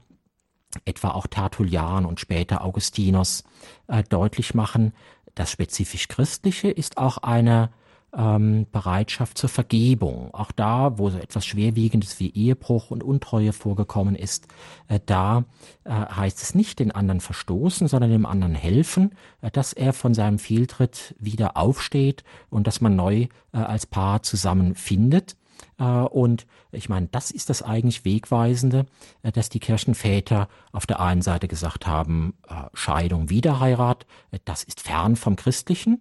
etwa auch Tertullian und später Augustinus, äh, deutlich machen, das spezifisch Christliche ist auch eine ähm, Bereitschaft zur Vergebung. Auch da, wo so etwas Schwerwiegendes wie Ehebruch und Untreue vorgekommen ist, äh, da äh, heißt es nicht den anderen verstoßen, sondern dem anderen helfen, äh, dass er von seinem Fehltritt wieder aufsteht und dass man neu äh, als Paar zusammenfindet. Äh, und ich meine, das ist das eigentlich Wegweisende, äh, dass die Kirchenväter auf der einen Seite gesagt haben, Scheidung, Wiederheirat, das ist fern vom Christlichen.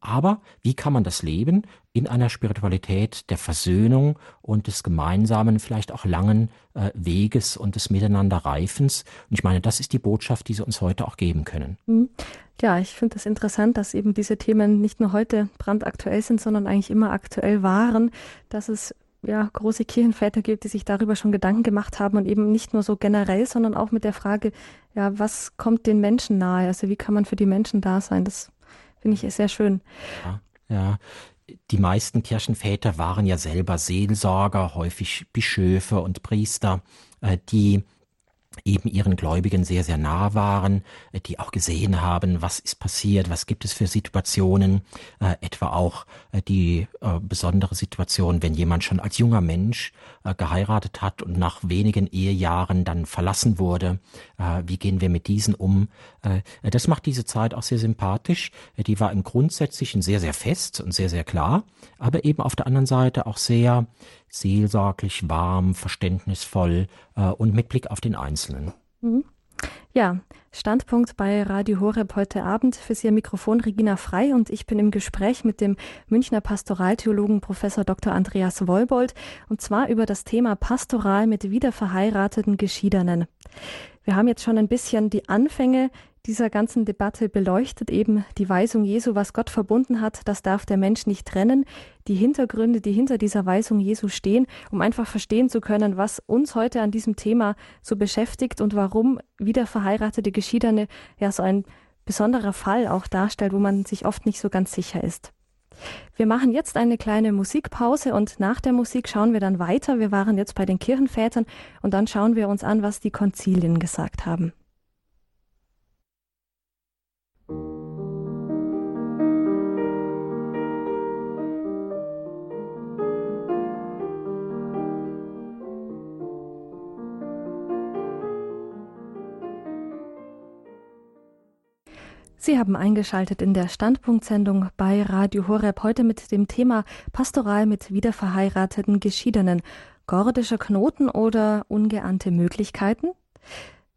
Aber wie kann man das leben in einer Spiritualität der Versöhnung und des gemeinsamen, vielleicht auch langen äh, Weges und des Miteinanderreifens? Und ich meine, das ist die Botschaft, die sie uns heute auch geben können. Mhm. Ja, ich finde das interessant, dass eben diese Themen nicht nur heute brandaktuell sind, sondern eigentlich immer aktuell waren, dass es ja, große Kirchenväter gibt, die sich darüber schon Gedanken gemacht haben und eben nicht nur so generell, sondern auch mit der Frage, ja, was kommt den Menschen nahe? Also wie kann man für die Menschen da sein? Das Finde ich sehr schön. Ja, ja. Die meisten Kirchenväter waren ja selber Seelsorger, häufig Bischöfe und Priester, äh, die eben ihren Gläubigen sehr, sehr nah waren, äh, die auch gesehen haben, was ist passiert, was gibt es für Situationen, äh, etwa auch die besondere Situation, wenn jemand schon als junger Mensch geheiratet hat und nach wenigen Ehejahren dann verlassen wurde, wie gehen wir mit diesen um? das macht diese Zeit auch sehr sympathisch. die war im Grundsätzlichen sehr, sehr fest und sehr, sehr klar, aber eben auf der anderen Seite auch sehr seelsorglich, warm, verständnisvoll äh, und mit Blick auf den Einzelnen. Mhm. Ja, Standpunkt bei Radio Horeb heute Abend. Für Sie am Mikrofon Regina Frei und ich bin im Gespräch mit dem Münchner Pastoraltheologen Professor Dr. Andreas Wolbold und zwar über das Thema Pastoral mit wiederverheirateten Geschiedenen. Wir haben jetzt schon ein bisschen die Anfänge dieser ganzen Debatte beleuchtet eben die Weisung Jesu, was Gott verbunden hat, das darf der Mensch nicht trennen, die Hintergründe, die hinter dieser Weisung Jesu stehen, um einfach verstehen zu können, was uns heute an diesem Thema so beschäftigt und warum wieder verheiratete Geschiedene ja so ein besonderer Fall auch darstellt, wo man sich oft nicht so ganz sicher ist. Wir machen jetzt eine kleine Musikpause und nach der Musik schauen wir dann weiter. Wir waren jetzt bei den Kirchenvätern und dann schauen wir uns an, was die Konzilien gesagt haben. Sie haben eingeschaltet in der Standpunktsendung bei Radio Horeb heute mit dem Thema Pastoral mit wiederverheirateten Geschiedenen. Gordischer Knoten oder ungeahnte Möglichkeiten?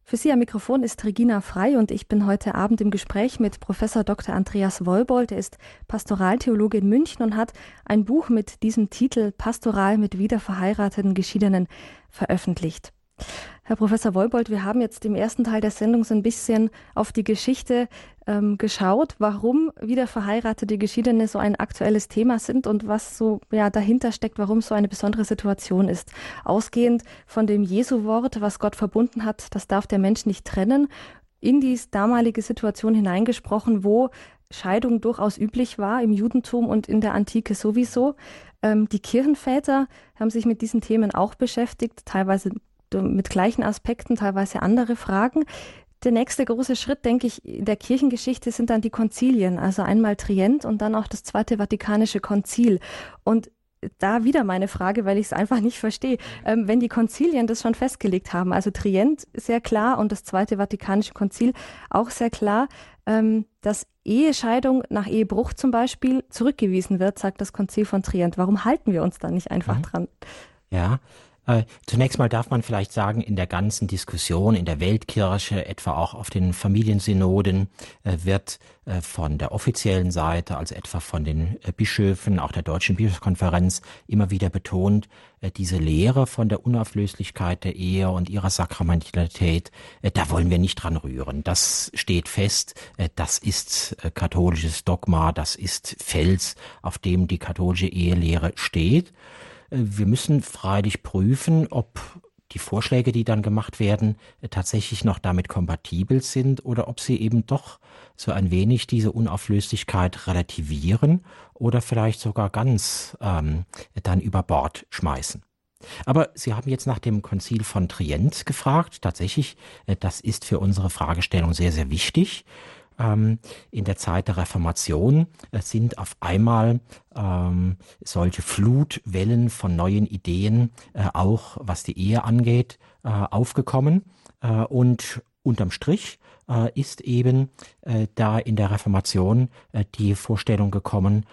Für Sie am Mikrofon ist Regina Frei und ich bin heute Abend im Gespräch mit Professor Dr. Andreas Wolbold. Er ist Pastoraltheologe in München und hat ein Buch mit diesem Titel Pastoral mit wiederverheirateten Geschiedenen veröffentlicht. Herr Professor Wolbold, wir haben jetzt im ersten Teil der Sendung so ein bisschen auf die Geschichte ähm, geschaut, warum wieder verheiratete Geschiedene so ein aktuelles Thema sind und was so ja, dahinter steckt, warum so eine besondere Situation ist. Ausgehend von dem Jesu-Wort, was Gott verbunden hat, das darf der Mensch nicht trennen, in die damalige Situation hineingesprochen, wo Scheidung durchaus üblich war im Judentum und in der Antike sowieso. Ähm, die Kirchenväter haben sich mit diesen Themen auch beschäftigt, teilweise mit gleichen Aspekten, teilweise andere Fragen. Der nächste große Schritt, denke ich, in der Kirchengeschichte sind dann die Konzilien, also einmal Trient und dann auch das Zweite Vatikanische Konzil. Und da wieder meine Frage, weil ich es einfach nicht verstehe. Ähm, wenn die Konzilien das schon festgelegt haben, also Trient sehr klar und das Zweite Vatikanische Konzil auch sehr klar, ähm, dass Ehescheidung nach Ehebruch zum Beispiel zurückgewiesen wird, sagt das Konzil von Trient. Warum halten wir uns da nicht einfach mhm. dran? Ja, Äh, zunächst mal darf man vielleicht sagen, in der ganzen Diskussion in der Weltkirche, etwa auch auf den Familiensynoden, äh, wird äh, von der offiziellen Seite, also etwa von den äh, Bischöfen, auch der Deutschen Bischofskonferenz, immer wieder betont, äh, diese Lehre von der Unauflöslichkeit der Ehe und ihrer Sakramentalität, äh, da wollen wir nicht dran rühren. Das steht fest, das ist katholisches Dogma, das ist Fels, auf dem die katholische Ehelehre steht. Wir müssen freilich prüfen, ob die Vorschläge, die dann gemacht werden, tatsächlich noch damit kompatibel sind oder ob sie eben doch so ein wenig diese Unauflöslichkeit relativieren oder vielleicht sogar ganz ähm, dann über Bord schmeißen. Aber Sie haben jetzt nach dem Konzil von Trient gefragt. Tatsächlich, äh, das ist für unsere Fragestellung sehr, sehr wichtig ähm, in der Zeit der Reformation äh, sind auf einmal ähm, solche Flutwellen von neuen Ideen, äh, auch was die Ehe angeht, äh, aufgekommen. Äh, und unterm Strich äh, ist eben äh, da in der Reformation die Vorstellung gekommen,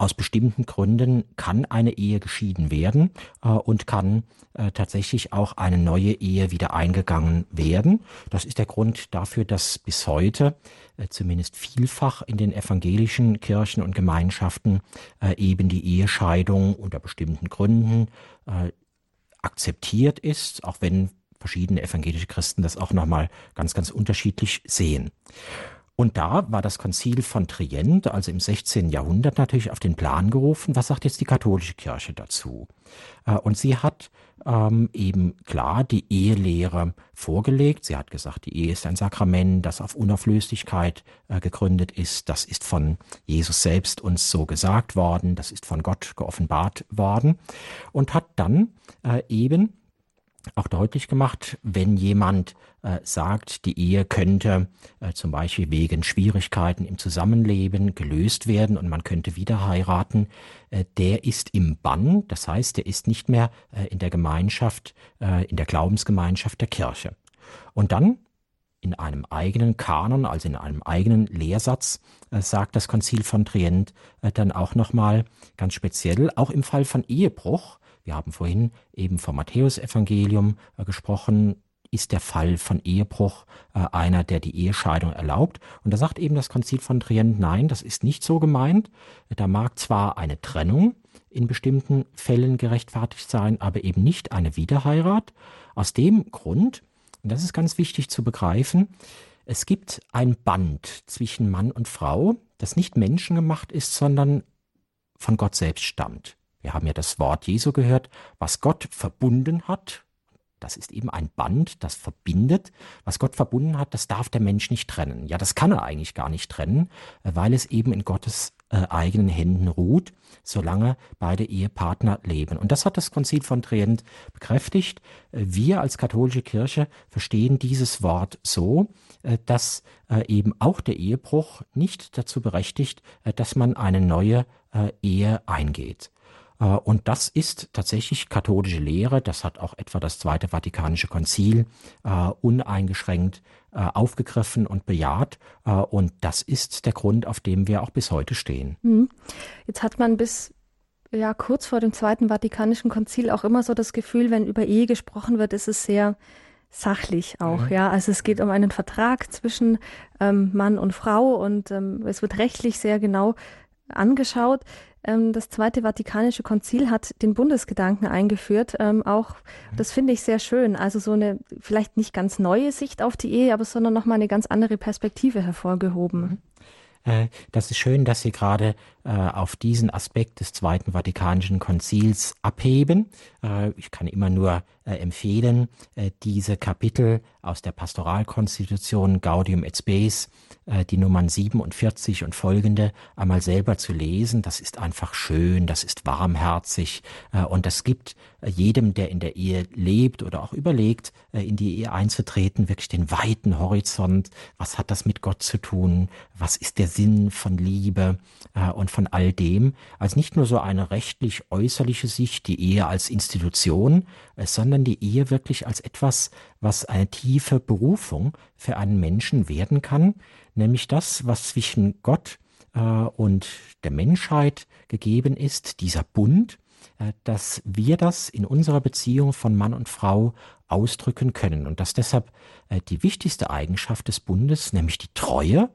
aus bestimmten Gründen kann eine Ehe geschieden werden äh, und kann äh, tatsächlich auch eine neue Ehe wieder eingegangen werden. Das ist der Grund dafür, dass bis heute äh, zumindest vielfach in den evangelischen Kirchen und Gemeinschaften äh, eben die Ehescheidung unter bestimmten Gründen äh, akzeptiert ist, auch wenn verschiedene evangelische Christen das auch nochmal ganz, ganz unterschiedlich sehen. Und da war das Konzil von Trient, also im 16. Jahrhundert, natürlich auf den Plan gerufen. Was sagt jetzt die katholische Kirche dazu? Äh, und sie hat ähm, eben klar die Ehelehre vorgelegt. Sie hat gesagt, die Ehe ist ein Sakrament, das auf Unauflöslichkeit äh, gegründet ist. Das ist von Jesus selbst uns so gesagt worden. Das ist von Gott geoffenbart worden. Und hat dann äh, eben auch deutlich gemacht, wenn jemand äh, sagt, die Ehe könnte äh, zum Beispiel wegen Schwierigkeiten im Zusammenleben gelöst werden und man könnte wieder heiraten, äh, der ist im Bann, das heißt, der ist nicht mehr äh, in der Gemeinschaft, äh, in der Glaubensgemeinschaft der Kirche. Und dann in einem eigenen Kanon, also in einem eigenen Lehrsatz, äh, sagt das Konzil von Trient dann auch nochmal ganz speziell, auch im Fall von Ehebruch, wir haben vorhin eben vom Matthäusevangelium äh, gesprochen, ist der Fall von Ehebruch äh, einer, der die Ehescheidung erlaubt. Und da sagt eben das Konzil von Trient, nein, das ist nicht so gemeint. Da mag zwar eine Trennung in bestimmten Fällen gerechtfertigt sein, aber eben nicht eine Wiederheirat. Aus dem Grund, und das ist ganz wichtig zu begreifen, es gibt ein Band zwischen Mann und Frau, das nicht menschengemacht ist, sondern von Gott selbst stammt. Wir haben ja das Wort Jesu gehört, was Gott verbunden hat. Das ist eben ein Band, das verbindet. Was Gott verbunden hat, das darf der Mensch nicht trennen. Ja, das kann er eigentlich gar nicht trennen, äh, weil es eben in Gottes äh, eigenen Händen ruht, solange beide Ehepartner leben. Und das hat das Konzil von Trient bekräftigt. Äh, wir als katholische Kirche verstehen dieses Wort so, dass eben auch der Ehebruch nicht dazu berechtigt, dass man eine neue Ehe eingeht. Äh, und das ist tatsächlich katholische Lehre. Das hat auch etwa das Zweite Vatikanische Konzil äh, uneingeschränkt äh, aufgegriffen und bejaht. Und das ist der Grund, auf dem wir auch bis heute stehen. Mhm. Jetzt hat man bis ja kurz vor dem Zweiten Vatikanischen Konzil auch immer so das Gefühl, wenn über Ehe gesprochen wird, ist es sehr sachlich auch, mhm. ja. Also es geht um einen Vertrag zwischen ähm, Mann und Frau und ähm, es wird rechtlich sehr genau angeschaut. Ähm, das Zweite Vatikanische Konzil hat den Bundesgedanken eingeführt. Ähm, auch, mhm. das finde ich sehr schön. Also so eine vielleicht nicht ganz neue Sicht auf die Ehe, aber sondern nochmal eine ganz andere Perspektive hervorgehoben. Mhm. Äh, das ist schön, dass Sie gerade auf diesen Aspekt des Zweiten Vatikanischen Konzils abheben. Äh, ich kann immer nur empfehlen, diese Kapitel aus der Pastoralkonstitution Gaudium et Spes, die Nummern 47 und folgende, einmal selber zu lesen. Das ist einfach schön, das ist warmherzig und das gibt jedem, der in der Ehe lebt oder auch überlegt, in die Ehe einzutreten, wirklich den weiten Horizont. Was hat das mit Gott zu tun? Was ist der Sinn von Liebe äh, und von all dem, als nicht nur so eine rechtlich äußerliche Sicht, die Ehe als Institution, äh, sondern die Ehe wirklich als etwas, was eine tiefe Berufung für einen Menschen werden kann, nämlich das, was zwischen Gott äh, und der Menschheit gegeben ist, dieser Bund, äh, dass wir das in unserer Beziehung von Mann und Frau ausdrücken können. Und dass deshalb die wichtigste Eigenschaft des Bundes, nämlich die Treue,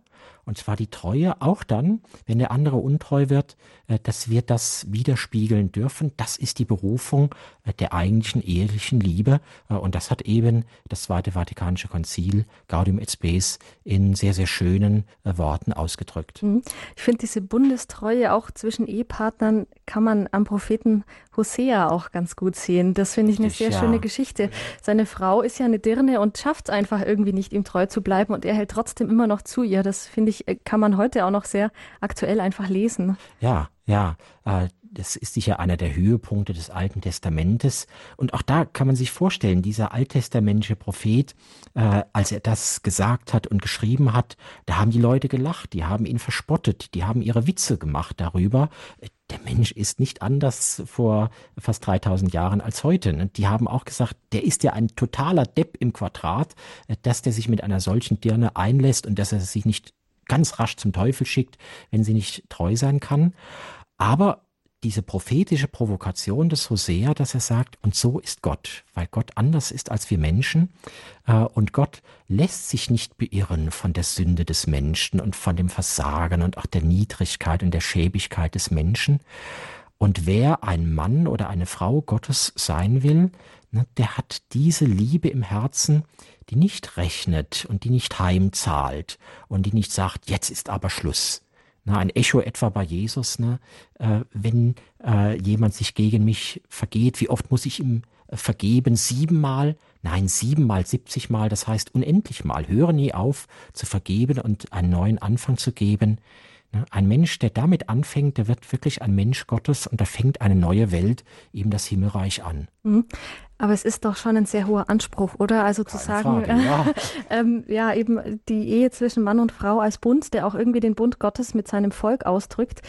und zwar die Treue auch dann, wenn der andere untreu wird, äh, dass wir das widerspiegeln dürfen. Das ist die Berufung äh, der eigentlichen ehelichen Liebe. Äh, und das hat eben das Zweite Vatikanische Konzil Gaudium et Spes in sehr, sehr schönen Worten ausgedrückt. Mhm. Ich finde diese Bundestreue auch zwischen Ehepartnern kann man am Propheten Hosea auch ganz gut sehen. Das finde ich eine sehr ja. schöne Geschichte. Seine Frau ist ja eine Dirne und schafft es einfach irgendwie nicht, ihm treu zu bleiben und er hält trotzdem immer noch zu ihr. Das finde ich, äh, kann man heute auch noch sehr aktuell einfach lesen. Ja, ja. Äh, das ist sicher einer der Höhepunkte des Alten Testamentes. Und auch da kann man sich vorstellen, dieser alttestamentische Prophet, äh, als er das gesagt hat und geschrieben hat, da haben die Leute gelacht, die haben ihn verspottet, die haben ihre Witze gemacht darüber der Mensch ist nicht anders vor fast 3000 Jahren als heute. Ne? Die haben auch gesagt, der ist ja ein totaler Depp im Quadrat, äh, dass der sich mit einer solchen Dirne einlässt und dass er sich nicht ganz rasch zum Teufel schickt, wenn sie nicht treu sein kann. Aber diese prophetische Provokation des Hosea, dass er sagt, und so ist Gott, weil Gott anders ist als wir Menschen, äh, und Gott lässt sich nicht beirren von der Sünde des Menschen und von dem Versagen und auch der Niedrigkeit und der Schäbigkeit des Menschen. Und wer ein Mann oder eine Frau Gottes sein will, ne, der hat diese Liebe im Herzen, die nicht rechnet und die nicht heimzahlt und die nicht sagt, jetzt ist aber Schluss, na, ein Echo etwa bei Jesus, ne? Äh, wenn äh, jemand sich gegen mich vergeht, wie oft muss ich ihm äh, vergeben? Siebenmal? Nein, siebenmal, siebzigmal, das heißt unendlich mal. Höre nie auf zu vergeben und einen neuen Anfang zu geben. Ne? Ein Mensch, der damit anfängt, der wird wirklich ein Mensch Gottes und da fängt eine neue Welt, eben das Himmelreich an. Mhm. Aber es ist doch schon ein sehr hoher Anspruch, oder? Also zu Keine sagen, Frage, ja. <laughs> ähm, ja, eben die Ehe zwischen Mann und Frau als Bund, der auch irgendwie den Bund Gottes mit seinem Volk ausdrückt.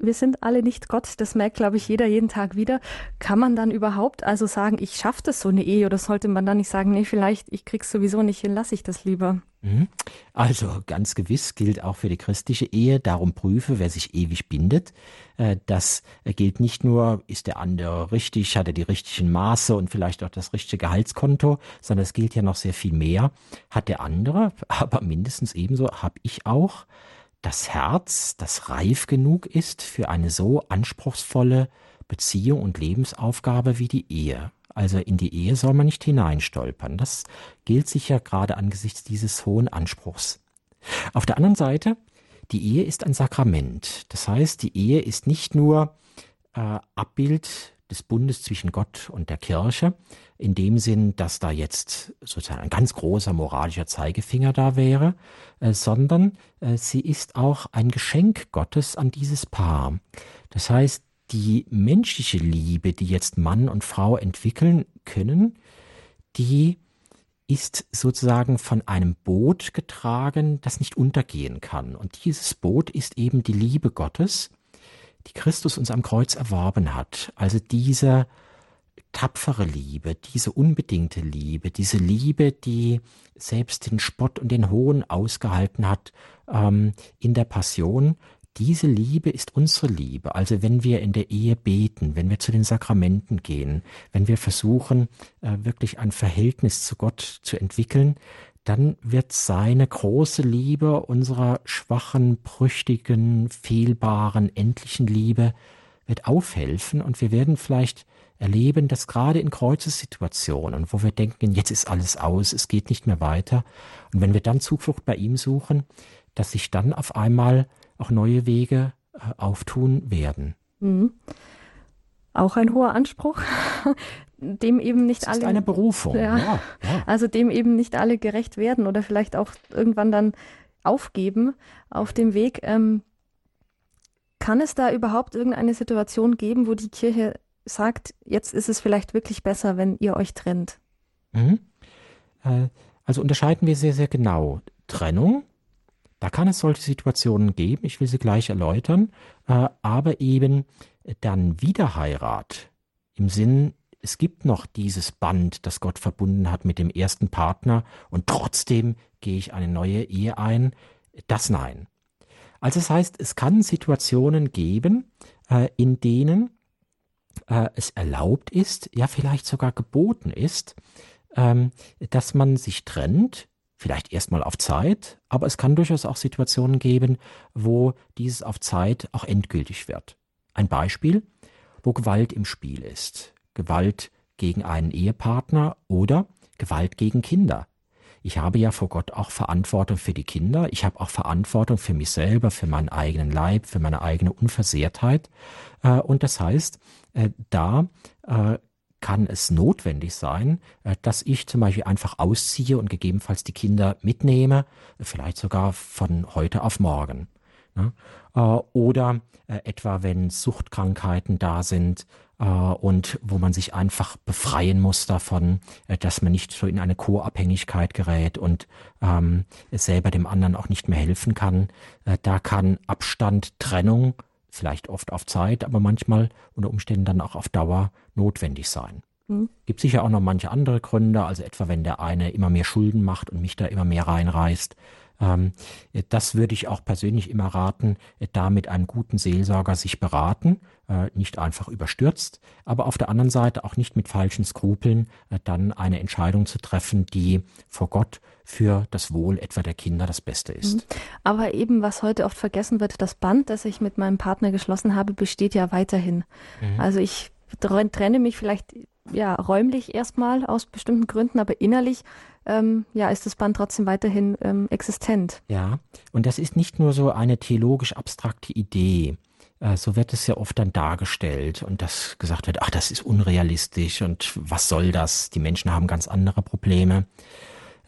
Wir sind alle nicht Gott, das merkt, glaube ich, jeder jeden Tag wieder. Kann man dann überhaupt also sagen, ich schaffe das so eine Ehe oder sollte man dann nicht sagen, nee, vielleicht, ich krieg's sowieso nicht hin, lasse ich das lieber? Mhm. Also ganz gewiss gilt auch für die christliche Ehe, darum prüfe, wer sich ewig bindet. Äh, das gilt nicht nur, ist der andere richtig, hat er die richtigen Maße und vielleicht auch das richtige Gehaltskonto, sondern es gilt ja noch sehr viel mehr. Hat der andere, <laughs> aber mindestens ebenso habe ich auch das Herz, das reif genug ist für eine so anspruchsvolle Beziehung und Lebensaufgabe wie die Ehe. Also in die Ehe soll man nicht hineinstolpern. Das gilt sicher gerade angesichts dieses hohen Anspruchs. Auf der anderen Seite, die Ehe ist ein Sakrament. Das heißt, die Ehe ist nicht nur äh, Abbild des Bundes zwischen Gott und der Kirche, in dem Sinn, dass da jetzt sozusagen ein ganz großer moralischer Zeigefinger da wäre, äh, sondern äh, sie ist auch ein Geschenk Gottes an dieses Paar. Das heißt, die menschliche Liebe, die jetzt Mann und Frau entwickeln können, die ist sozusagen von einem Boot getragen, das nicht untergehen kann. Und dieses Boot ist eben die Liebe Gottes, die Christus uns am Kreuz erworben hat. Also diese tapfere Liebe, diese unbedingte Liebe, diese Liebe, die selbst den Spott und den Hohn ausgehalten hat ähm, in der Passion, diese Liebe ist unsere Liebe. Also wenn wir in der Ehe beten, wenn wir zu den Sakramenten gehen, wenn wir versuchen, äh, wirklich ein Verhältnis zu Gott zu entwickeln, dann wird seine große Liebe unserer schwachen, brüchtigen, fehlbaren, endlichen Liebe wird aufhelfen und wir werden vielleicht erleben, dass gerade in Kreuzessituationen, wo wir denken, jetzt ist alles aus, es geht nicht mehr weiter, und wenn wir dann Zuflucht bei ihm suchen, dass sich dann auf einmal auch neue Wege äh, auftun werden. Mhm. Auch ein hoher Anspruch, <laughs> dem eben nicht das alle. Ist eine Berufung. Ja, ja, ja. Also dem eben nicht alle gerecht werden oder vielleicht auch irgendwann dann aufgeben auf dem Weg. Ähm, kann es da überhaupt irgendeine Situation geben, wo die Kirche sagt, jetzt ist es vielleicht wirklich besser, wenn ihr euch trennt? Mhm. Äh, also unterscheiden wir sehr, sehr genau. Trennung da kann es solche Situationen geben, ich will sie gleich erläutern, äh, aber eben dann Wiederheirat im Sinn, es gibt noch dieses Band, das Gott verbunden hat mit dem ersten Partner und trotzdem gehe ich eine neue Ehe ein, das nein. Also das heißt, es kann Situationen geben, äh, in denen äh, es erlaubt ist, ja vielleicht sogar geboten ist, ähm, dass man sich trennt, vielleicht erstmal auf Zeit, aber es kann durchaus auch Situationen geben, wo dieses auf Zeit auch endgültig wird. Ein Beispiel, wo Gewalt im Spiel ist. Gewalt gegen einen Ehepartner oder Gewalt gegen Kinder. Ich habe ja vor Gott auch Verantwortung für die Kinder. Ich habe auch Verantwortung für mich selber, für meinen eigenen Leib, für meine eigene Unversehrtheit. Äh, und das heißt, äh, da äh, kann es notwendig sein, dass ich zum Beispiel einfach ausziehe und gegebenenfalls die Kinder mitnehme, vielleicht sogar von heute auf morgen. Ne? Oder etwa wenn Suchtkrankheiten da sind und wo man sich einfach befreien muss davon, dass man nicht so in eine Co-Abhängigkeit gerät und ähm, selber dem anderen auch nicht mehr helfen kann. da kann Abstand, Trennung vielleicht oft auf Zeit, aber manchmal unter Umständen dann auch auf Dauer notwendig sein. Mhm. Gibt sicher auch noch manche andere Gründe, also etwa wenn der eine immer mehr Schulden macht und mich da immer mehr reinreißt. Ähm, das würde ich auch persönlich immer raten, da mit einem guten Seelsorger sich beraten, äh, nicht einfach überstürzt, aber auf der anderen Seite auch nicht mit falschen Skrupeln äh, dann eine Entscheidung zu treffen, die vor Gott für das Wohl etwa der Kinder das Beste ist. Mhm. Aber eben, was heute oft vergessen wird, das Band, das ich mit meinem Partner geschlossen habe, besteht ja weiterhin. Mhm. Also ich trenne mich vielleicht ja räumlich erstmal aus bestimmten Gründen, aber innerlich ähm, ja ist das Band trotzdem weiterhin ähm, existent. Ja, und das ist nicht nur so eine theologisch abstrakte Idee. Äh, so wird es ja oft dann dargestellt und dass gesagt wird, ach, das ist unrealistisch und was soll das? Die Menschen haben ganz andere Probleme.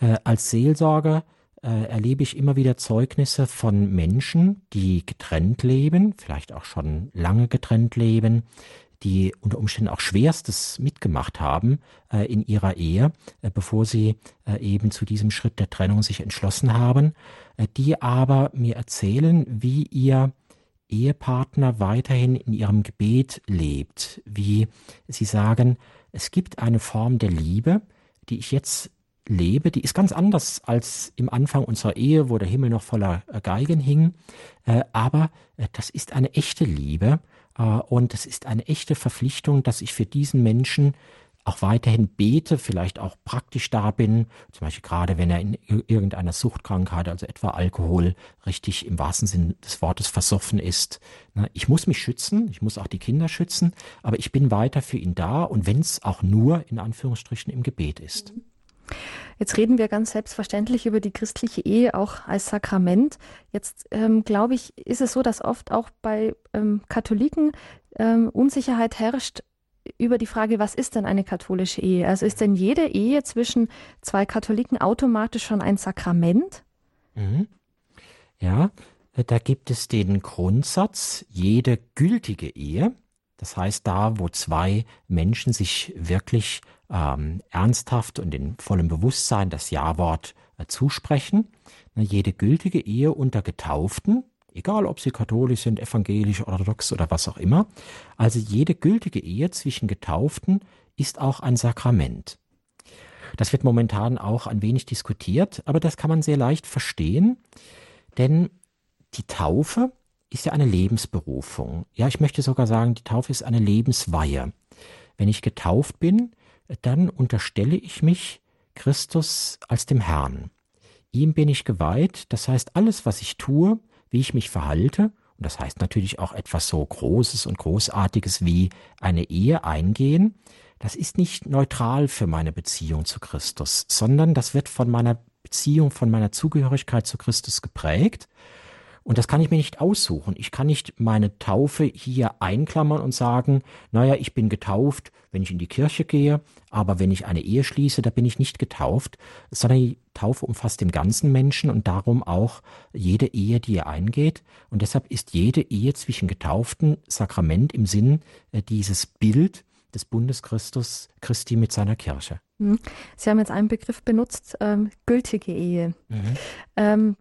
Äh, als Seelsorger äh, erlebe ich immer wieder Zeugnisse von Menschen, die getrennt leben, vielleicht auch schon lange getrennt leben, die unter Umständen auch Schwerstes mitgemacht haben äh, in ihrer Ehe, äh, bevor sie äh, eben zu diesem Schritt der Trennung sich entschlossen haben, äh, die aber mir erzählen, wie ihr Ehepartner weiterhin in ihrem Gebet lebt, wie sie sagen, es gibt eine Form der Liebe, die ich jetzt lebe, die ist ganz anders als im Anfang unserer Ehe, wo der Himmel noch voller äh, Geigen hing. Äh, aber das ist eine echte Liebe und es ist eine echte Verpflichtung, dass ich für diesen Menschen auch weiterhin bete, vielleicht auch praktisch da bin, zum Beispiel gerade wenn er in irgendeiner Suchtkrankheit, also etwa Alkohol, richtig im wahrsten Sinne des Wortes versoffen ist. Ich muss mich schützen, ich muss auch die Kinder schützen, aber ich bin weiter für ihn da und wenn es auch nur in Anführungsstrichen im Gebet ist. Mhm. Jetzt reden wir ganz selbstverständlich über die christliche Ehe auch als Sakrament. Jetzt ähm, glaube ich, ist es so, dass oft auch bei ähm, Katholiken ähm, Unsicherheit herrscht über die Frage, was ist denn eine katholische Ehe? Also ist denn jede Ehe zwischen zwei Katholiken automatisch schon ein Sakrament? Mhm. Ja, da gibt es den Grundsatz, jede gültige Ehe, das heißt da, wo zwei Menschen sich wirklich ähm, ernsthaft und in vollem Bewusstsein das Ja-Wort äh, zusprechen. Na, jede gültige Ehe unter Getauften, egal ob sie katholisch sind, evangelisch, orthodox oder was auch immer, also jede gültige Ehe zwischen Getauften ist auch ein Sakrament. Das wird momentan auch ein wenig diskutiert, aber das kann man sehr leicht verstehen, denn die Taufe ist ja eine Lebensberufung. Ja, ich möchte sogar sagen, die Taufe ist eine Lebensweihe. Wenn ich getauft bin, dann unterstelle ich mich Christus als dem Herrn. Ihm bin ich geweiht, das heißt alles, was ich tue, wie ich mich verhalte, und das heißt natürlich auch etwas so Großes und Großartiges wie eine Ehe eingehen, das ist nicht neutral für meine Beziehung zu Christus, sondern das wird von meiner Beziehung, von meiner Zugehörigkeit zu Christus geprägt und das kann ich mir nicht aussuchen. Ich kann nicht meine Taufe hier einklammern und sagen, naja, ich bin getauft, wenn ich in die Kirche gehe, aber wenn ich eine Ehe schließe, da bin ich nicht getauft, sondern die Taufe umfasst den ganzen Menschen und darum auch jede Ehe, die er eingeht. Und deshalb ist jede Ehe zwischen Getauften Sakrament im Sinn äh, dieses Bild des Bundes Christus, Christi mit seiner Kirche. Mhm. Sie haben jetzt einen Begriff benutzt, ähm, gültige Ehe. Mhm. Ähm,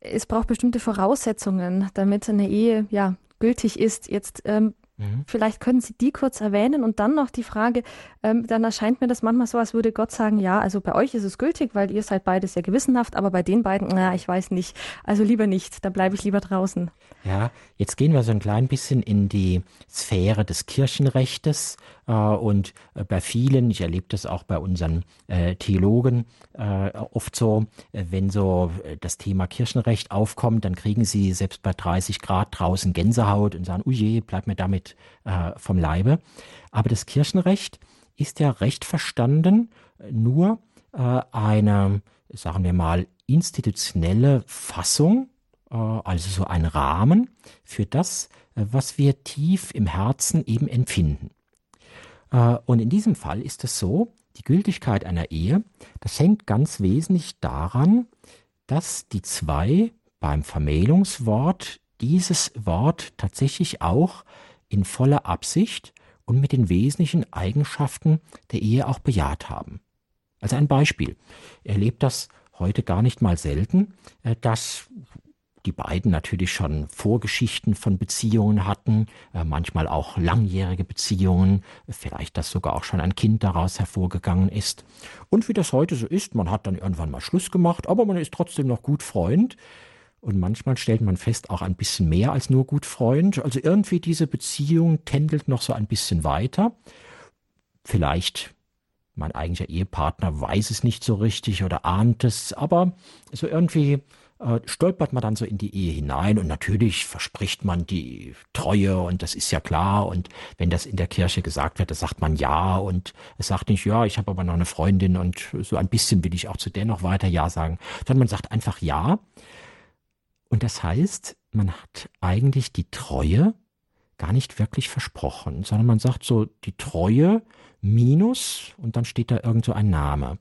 es braucht bestimmte Voraussetzungen, damit eine Ehe ja gültig ist. Jetzt ähm, mhm. vielleicht können Sie die kurz erwähnen und dann noch die Frage, ähm, dann erscheint mir das manchmal so, als würde Gott sagen, ja, also bei euch ist es gültig, weil ihr seid beide sehr gewissenhaft, aber bei den beiden, na, ich weiß nicht, also lieber nicht, da bleibe ich lieber draußen. Ja, jetzt gehen wir so ein klein bisschen in die Sphäre des Kirchenrechtes äh, und äh, bei vielen, ich erlebe das auch bei unseren äh, Theologen äh, oft so, äh, wenn so das Thema Kirchenrecht aufkommt, dann kriegen sie selbst bei 30 Grad draußen Gänsehaut und sagen, oh je, bleib mir damit vom Leibe. Aber das Kirchenrecht ist ja recht verstanden nur eine, sagen wir mal, institutionelle Fassung also so ein Rahmen für das, äh, was wir tief im Herzen eben empfinden. Äh, und in diesem Fall ist es so, die Gültigkeit einer Ehe, das hängt ganz wesentlich daran, dass die zwei beim Vermählungswort dieses Wort tatsächlich auch in voller Absicht und mit den wesentlichen Eigenschaften der Ehe auch bejaht haben. Also ein Beispiel. Er erlebt das heute gar nicht mal selten, dass die beiden natürlich schon Vorgeschichten von Beziehungen hatten, äh, manchmal auch langjährige Beziehungen, vielleicht dass sogar auch schon ein Kind daraus hervorgegangen ist. Und wie das heute so ist, man hat dann irgendwann mal Schluss gemacht, aber man ist trotzdem noch gut Freund. Und manchmal stellt man fest, auch ein bisschen mehr als nur gut Freund. Also irgendwie diese Beziehung tändelt noch so ein bisschen weiter. Vielleicht mein eigentlicher Ehepartner weiß es nicht so richtig oder ahnt es, aber so irgendwie äh, stolpert man dann so in die Ehe hinein und natürlich verspricht man die Treue und das ist ja klar. Und wenn das in der Kirche gesagt wird, da sagt man ja. Und es sagt nicht, ja, ich habe aber noch eine Freundin und so ein bisschen will ich auch zu der noch weiter ja sagen, sondern man sagt einfach ja. Und das heißt, man hat eigentlich die Treue gar nicht wirklich versprochen, sondern man sagt so die Treue minus und dann steht da irgend so ein Name.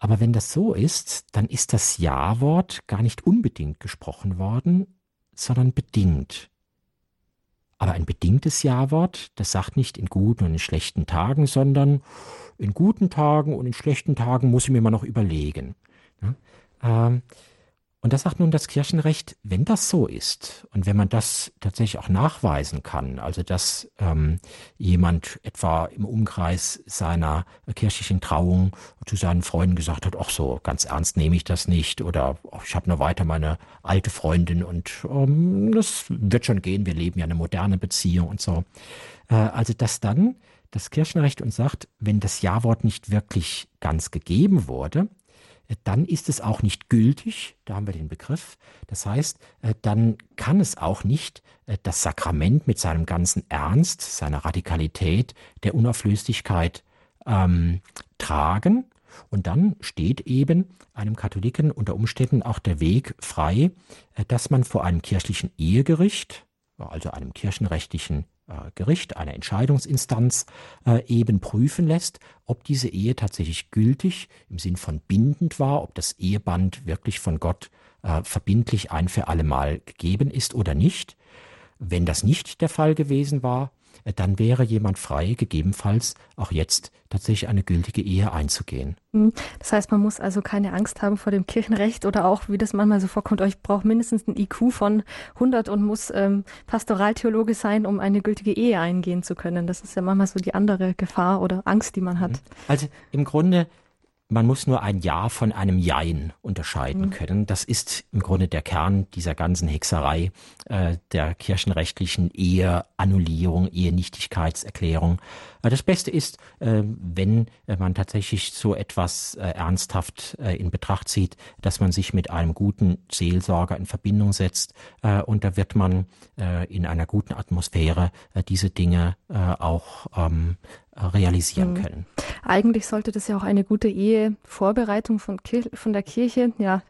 Aber wenn das so ist, dann ist das Ja-Wort gar nicht unbedingt gesprochen worden, sondern bedingt. Aber ein bedingtes Ja-Wort, das sagt nicht in guten und in schlechten Tagen, sondern in guten Tagen und in schlechten Tagen muss ich mir mal noch überlegen. Ja? Ähm, und das sagt nun das Kirchenrecht, wenn das so ist und wenn man das tatsächlich auch nachweisen kann, also dass ähm, jemand etwa im Umkreis seiner kirchlichen Trauung zu seinen Freunden gesagt hat, ach so, ganz ernst nehme ich das nicht oder ich habe nur weiter meine alte Freundin und ähm, das wird schon gehen, wir leben ja eine moderne Beziehung und so. Äh, also dass dann das Kirchenrecht uns sagt, wenn das Ja-Wort nicht wirklich ganz gegeben wurde, dann ist es auch nicht gültig, da haben wir den Begriff. Das heißt, äh, dann kann es auch nicht äh, das Sakrament mit seinem ganzen Ernst, seiner Radikalität, der Unauflöslichkeit ähm, tragen. Und dann steht eben einem Katholiken unter Umständen auch der Weg frei, äh, dass man vor einem kirchlichen Ehegericht, also einem kirchenrechtlichen äh, Gericht, eine Entscheidungsinstanz äh, eben prüfen lässt, ob diese Ehe tatsächlich gültig im Sinn von bindend war, ob das Eheband wirklich von Gott äh, verbindlich ein für allemal gegeben ist oder nicht. Wenn das nicht der Fall gewesen war, äh, dann wäre jemand frei, gegebenenfalls auch jetzt tatsächlich eine gültige Ehe einzugehen. Hm. Das heißt, man muss also keine Angst haben vor dem Kirchenrecht oder auch, wie das manchmal so vorkommt, euch braucht mindestens ein IQ von 100 und muss ähm, Pastoraltheologe sein, um eine gültige Ehe eingehen zu können. Das ist ja manchmal so die andere Gefahr oder Angst, die man hat. Mhm. Also im Grunde man muss nur ein Ja von einem Jein unterscheiden mhm. können. Das ist im Grunde der Kern dieser ganzen Hexerei äh, der kirchenrechtlichen Eheannullierung, Ehenichtigkeitserklärung. Äh, das Beste ist, äh, wenn äh, man tatsächlich so etwas äh, ernsthaft äh, in Betracht zieht, dass man sich mit einem guten Seelsorger in Verbindung setzt und da wird man in einer guten Atmosphäre diese Dinge auch ähm, realisieren mhm. können. Eigentlich sollte das ja auch eine gute Ehevorbereitung von, von der Kirche ja,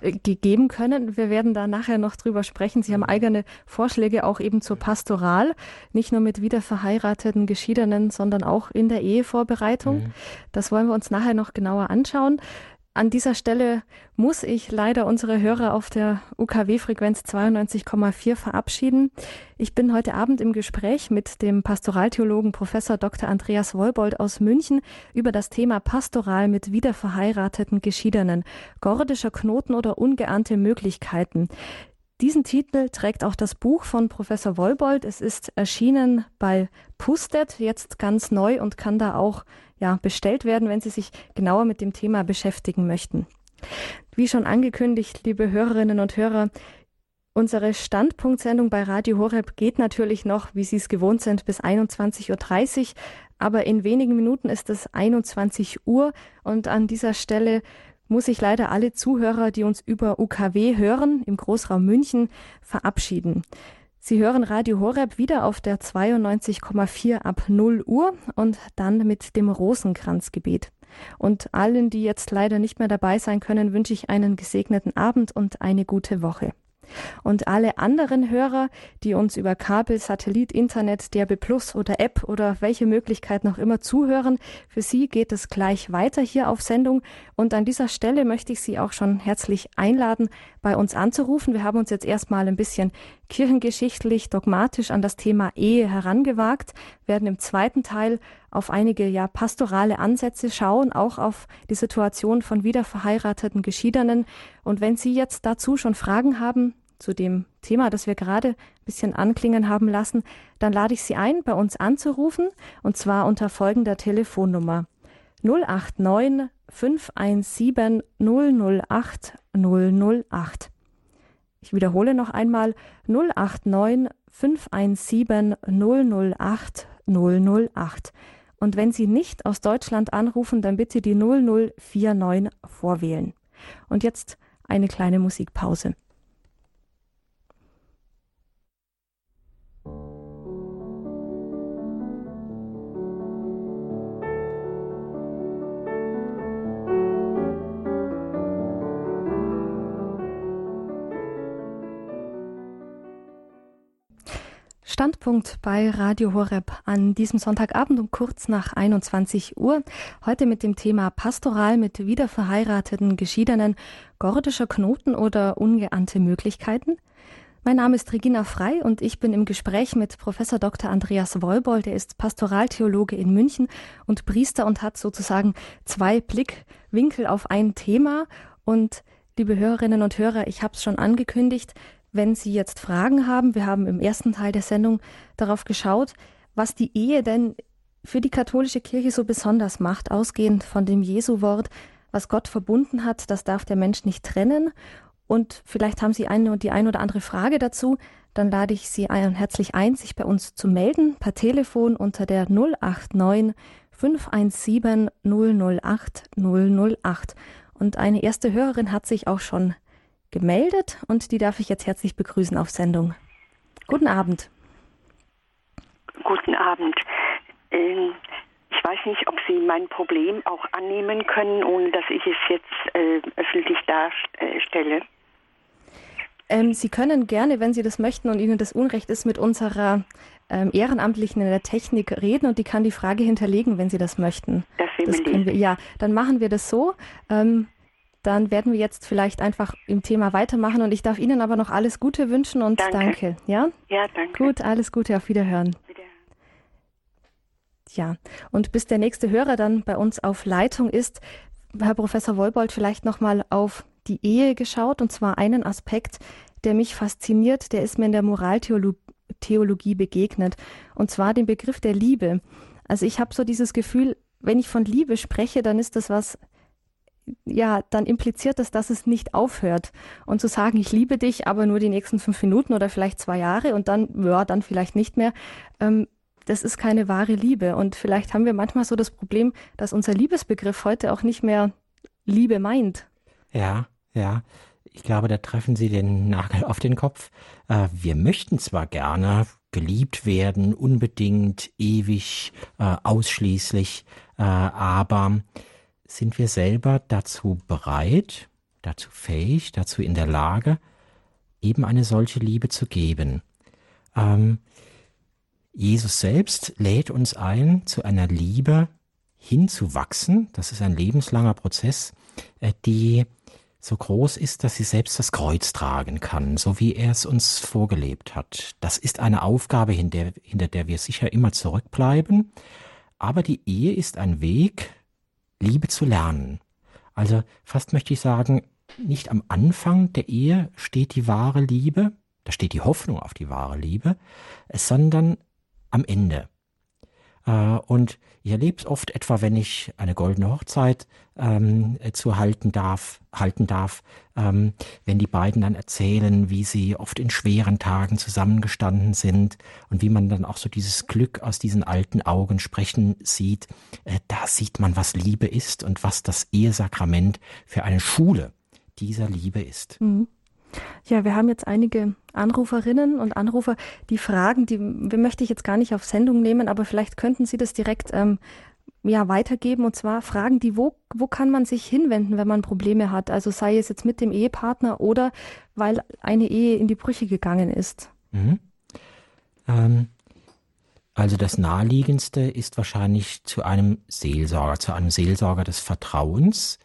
äh, gegeben können. Wir werden da nachher noch drüber sprechen. Sie haben mhm. eigene Vorschläge auch eben zur Pastoral, nicht nur mit wiederverheirateten Geschiedenen, sondern auch in der Ehevorbereitung. Mhm. Das wollen wir uns nachher noch genauer anschauen. An dieser Stelle muss ich leider unsere Hörer auf der UKW-Frequenz 92,4 verabschieden. Ich bin heute Abend im Gespräch mit dem Pastoraltheologen Professor Dr. Andreas Wolbold aus München über das Thema Pastoral mit wiederverheirateten Geschiedenen, gordischer Knoten oder ungeahnte Möglichkeiten. Diesen Titel trägt auch das Buch von Professor Wolbold. Es ist erschienen bei Pustet, jetzt ganz neu und kann da auch ja, bestellt werden, wenn Sie sich genauer mit dem Thema beschäftigen möchten. Wie schon angekündigt, liebe Hörerinnen und Hörer, Unsere Standpunktsendung bei Radio Horeb geht natürlich noch, wie Sie es gewohnt sind, bis 21.30 Uhr. Aber in wenigen Minuten ist es 21 Uhr und an dieser Stelle muss ich leider alle Zuhörer, die uns über UKW hören, im Großraum München, verabschieden. Sie hören Radio Horeb wieder auf der 92,4 ab 0 Uhr und dann mit dem Rosenkranzgebet. Und allen, die jetzt leider nicht mehr dabei sein können, wünsche ich einen gesegneten Abend und eine gute Woche. Und alle anderen Hörer, die uns über Kabel, Satellit, Internet, DRB Plus oder App oder welche Möglichkeit noch immer zuhören, für Sie geht es gleich weiter hier auf Sendung. Und an dieser Stelle möchte ich Sie auch schon herzlich einladen, bei uns anzurufen. Wir haben uns jetzt erstmal ein bisschen kirchengeschichtlich, dogmatisch an das Thema Ehe herangewagt, werden im zweiten Teil auf einige ja pastorale Ansätze schauen, auch auf die Situation von wiederverheirateten Geschiedenen. Und wenn Sie jetzt dazu schon Fragen haben, zu dem Thema, das wir gerade ein bisschen anklingen haben lassen, dann lade ich Sie ein, bei uns anzurufen, und zwar unter folgender Telefonnummer 089 517 008 008. Ich wiederhole noch einmal 089 517 008 008. Und wenn Sie nicht aus Deutschland anrufen, dann bitte die 0049 vorwählen. Und jetzt eine kleine Musikpause. Standpunkt bei Radio Horeb an diesem Sonntagabend um kurz nach 21 Uhr. Heute mit dem Thema Pastoral mit wiederverheirateten Geschiedenen, gordischer Knoten oder ungeahnte Möglichkeiten. Mein Name ist Regina Frei und ich bin im Gespräch mit Professor Dr. Andreas Wolbold. Er ist Pastoraltheologe in München und Priester und hat sozusagen zwei Blickwinkel auf ein Thema. Und liebe Hörerinnen und Hörer, ich habe es schon angekündigt, wenn Sie jetzt Fragen haben, wir haben im ersten Teil der Sendung darauf geschaut, was die Ehe denn für die katholische Kirche so besonders macht, ausgehend von dem Jesu-Wort, was Gott verbunden hat, das darf der Mensch nicht trennen. Und vielleicht haben Sie eine, die ein oder andere Frage dazu, dann lade ich Sie ein, herzlich ein, sich bei uns zu melden, per Telefon unter der 089 517 008 008. Und eine erste Hörerin hat sich auch schon gemeldet und die darf ich jetzt herzlich begrüßen auf Sendung. Guten Abend. Guten Abend. Ähm, ich weiß nicht, ob Sie mein Problem auch annehmen können, ohne dass ich es jetzt äh, öffentlich darstelle. Ähm, Sie können gerne, wenn Sie das möchten und Ihnen das Unrecht ist, mit unserer ähm, Ehrenamtlichen in der Technik reden und die kann die Frage hinterlegen, wenn Sie das möchten. Das, das können wir, ja, dann machen wir das so. Ähm, dann werden wir jetzt vielleicht einfach im Thema weitermachen und ich darf Ihnen aber noch alles Gute wünschen und danke. danke. Ja? Ja, danke. Gut, alles Gute, auf Wiederhören. Wiederhören. Ja, und bis der nächste Hörer dann bei uns auf Leitung ist, Herr Professor Wolbold, vielleicht nochmal auf die Ehe geschaut und zwar einen Aspekt, der mich fasziniert, der ist mir in der Moraltheologie begegnet und zwar den Begriff der Liebe. Also ich habe so dieses Gefühl, wenn ich von Liebe spreche, dann ist das was ja, dann impliziert das, dass es nicht aufhört. Und zu sagen, ich liebe dich, aber nur die nächsten fünf Minuten oder vielleicht zwei Jahre und dann, ja, dann vielleicht nicht mehr, ähm, das ist keine wahre Liebe. Und vielleicht haben wir manchmal so das Problem, dass unser Liebesbegriff heute auch nicht mehr Liebe meint. Ja, ja. Ich glaube, da treffen Sie den Nagel auf den Kopf. Äh, wir möchten zwar gerne geliebt werden, unbedingt, ewig, äh, ausschließlich, äh, aber sind wir selber dazu bereit, dazu fähig, dazu in der Lage, eben eine solche Liebe zu geben. Ähm, Jesus selbst lädt uns ein, zu einer Liebe hinzuwachsen. Das ist ein lebenslanger Prozess, äh, die so groß ist, dass sie selbst das Kreuz tragen kann, so wie er es uns vorgelebt hat. Das ist eine Aufgabe, hinter, hinter der wir sicher immer zurückbleiben. Aber die Ehe ist ein Weg, Liebe zu lernen. Also fast möchte ich sagen, nicht am Anfang der Ehe steht die wahre Liebe, da steht die Hoffnung auf die wahre Liebe, sondern am Ende. Äh, und ich erlebe es oft etwa, wenn ich eine goldene Hochzeit ähm, zu halten darf, halten darf, ähm, wenn die beiden dann erzählen, wie sie oft in schweren Tagen zusammengestanden sind und wie man dann auch so dieses Glück aus diesen alten Augen sprechen sieht, äh, da sieht man, was Liebe ist und was das Ehesakrament für eine Schule dieser Liebe ist. Mhm. Ja, wir haben jetzt einige Anruferinnen und Anrufer, die fragen, die wir möchte ich jetzt gar nicht auf Sendung nehmen, aber vielleicht könnten Sie das direkt ähm, ja, weitergeben. Und zwar fragen die, wo, wo kann man sich hinwenden, wenn man Probleme hat? Also sei es jetzt mit dem Ehepartner oder weil eine Ehe in die Brüche gegangen ist. Mhm. Ähm, also das Naheliegendste ist wahrscheinlich zu einem Seelsorger, zu einem Seelsorger des Vertrauens,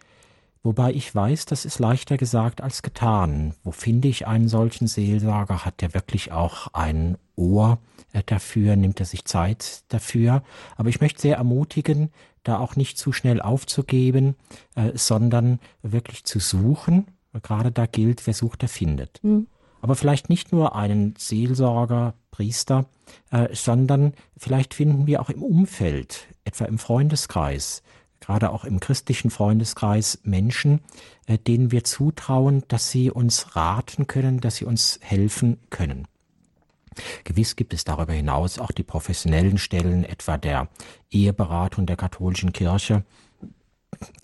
Wobei ich weiß, das ist leichter gesagt als getan. Wo finde ich einen solchen Seelsorger? Hat der wirklich auch ein Ohr äh, dafür? Nimmt er sich Zeit dafür? Aber ich möchte sehr ermutigen, da auch nicht zu schnell aufzugeben, äh, sondern wirklich zu suchen. Gerade da gilt, wer sucht, der findet. Mhm. Aber vielleicht nicht nur einen Seelsorger, Priester, äh, sondern vielleicht finden wir auch im Umfeld, etwa im Freundeskreis, gerade auch im christlichen Freundeskreis Menschen, äh, denen wir zutrauen, dass sie uns raten können, dass sie uns helfen können. Gewiss gibt es darüber hinaus auch die professionellen Stellen, etwa der Eheberatung der katholischen Kirche,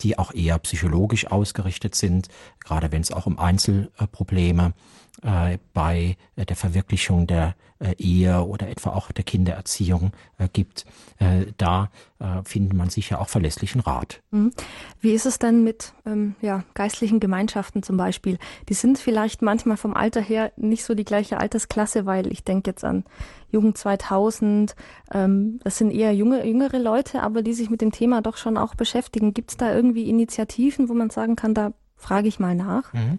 die auch eher psychologisch ausgerichtet sind, gerade wenn es auch um Einzelprobleme äh, bei der Verwirklichung der äh, Ehe oder etwa auch der Kindererziehung äh, gibt. Da findet man sicher auch verlässlichen Rat. Mhm. Wie ist es denn mit ähm, ja, geistlichen Gemeinschaften zum Beispiel? Die sind vielleicht manchmal vom Alter her nicht so die gleiche Altersklasse, weil ich denke jetzt an Jugend 2000, ähm, das sind eher junge, jüngere Leute, aber die sich mit dem Thema doch schon auch beschäftigen. Gibt es da irgendwie Initiativen, wo man sagen kann, da frage ich mal nach? Mhm.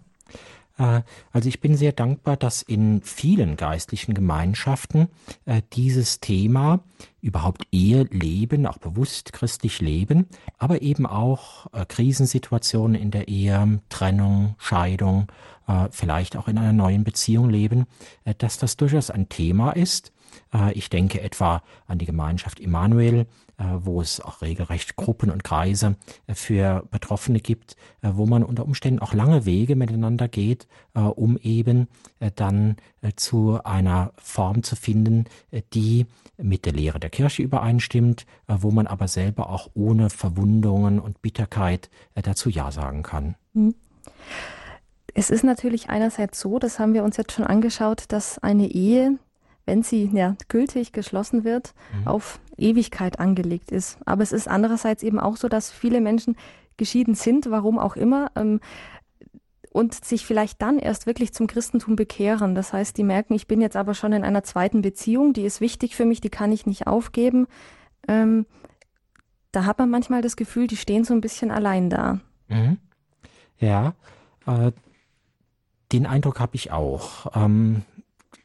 Äh, also ich bin sehr dankbar, dass in vielen geistlichen Gemeinschaften äh, dieses Thema überhaupt Ehe leben, auch bewusst christlich leben, aber eben auch äh, Krisensituationen in der Ehe, Trennung, Scheidung, vielleicht auch in einer neuen Beziehung leben, dass das durchaus ein Thema ist äh, ich denke etwa an die Gemeinschaft Immanuel, äh, wo es auch regelrecht Gruppen und Kreise äh, für Betroffene gibt, wo man unter Umständen auch lange Wege miteinander geht, um eben dann zu einer Form zu finden, die mit der Lehre der Kirche übereinstimmt, wo man aber selber auch ohne Verwundungen und Bitterkeit dazu Ja sagen kann. Hm. Es ist natürlich einerseits so, das haben wir uns jetzt schon angeschaut, dass eine Ehe wenn sie ja, gültig geschlossen wird, mhm. auf Ewigkeit angelegt ist. Aber es ist andererseits eben auch so, dass viele Menschen geschieden sind, warum auch immer, ähm, und sich vielleicht dann erst wirklich zum Christentum bekehren. Das heißt, die merken, ich bin jetzt aber schon in einer zweiten Beziehung, die ist wichtig für mich, die kann ich nicht aufgeben. Ähm, da hat man manchmal das Gefühl, die stehen so ein bisschen allein da. Mhm. Ja, äh, den Eindruck habe ich auch. Ähm,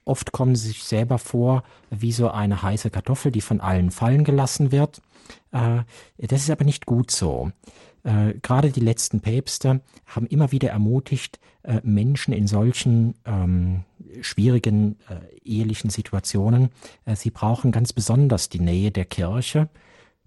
Oft kommen sie sich selber vor wie so eine heiße Kartoffel, die von allen fallen gelassen wird. Äh, das ist aber nicht gut so. Äh, gerade die letzten Päpste haben immer wieder ermutigt, äh, Menschen in solchen ähm, schwierigen ehelichen Situationen, sie brauchen ganz besonders die Nähe der Kirche,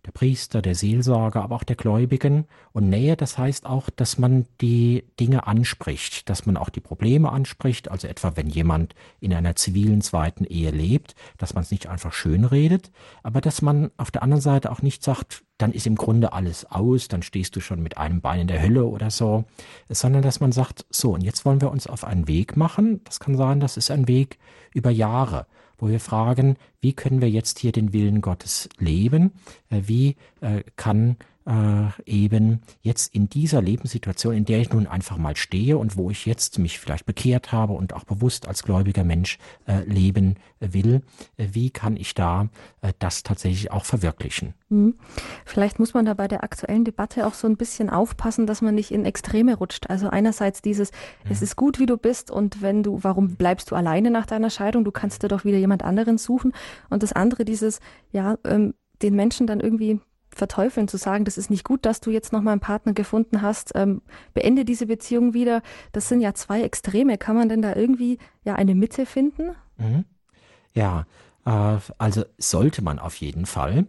der Priester, der Seelsorger, aber auch der Gläubigen. Und Nähe, das heißt auch, dass man die Dinge anspricht, dass man auch die Probleme anspricht, also etwa wenn jemand in einer zivilen zweiten Ehe lebt, dass man es nicht einfach schön redet, aber dass man auf der anderen Seite auch nicht sagt, dann ist im Grunde alles aus, dann stehst du schon mit einem Bein in der Hölle oder so, sondern dass man sagt, so, und jetzt wollen wir uns auf einen Weg machen. Das kann sein, das ist ein Weg über Jahre wo wir fragen, wie können wir jetzt hier den Willen Gottes leben? Äh, wie äh, kann äh, eben jetzt in dieser Lebenssituation, in der ich nun einfach mal stehe und wo ich jetzt mich vielleicht bekehrt habe und auch bewusst als gläubiger Mensch äh, leben will, äh, wie kann ich da äh, das tatsächlich auch verwirklichen? Mhm. Vielleicht muss man da bei der aktuellen Debatte auch so ein bisschen aufpassen, dass man nicht in Extreme rutscht. Also einerseits dieses, mhm. es ist gut, wie du bist und wenn du, warum bleibst du alleine nach deiner Scheidung? Du kannst dir doch wieder jemand anderen suchen. Und das andere dieses, ja, ähm, den Menschen dann irgendwie verteufeln, zu sagen, das ist nicht gut, dass du jetzt noch mal einen Partner gefunden hast, ähm, beende diese Beziehung wieder. Das sind ja zwei Extreme. Kann man denn da irgendwie ja eine Mitte finden? Mhm. Ja, äh, also sollte man auf jeden Fall.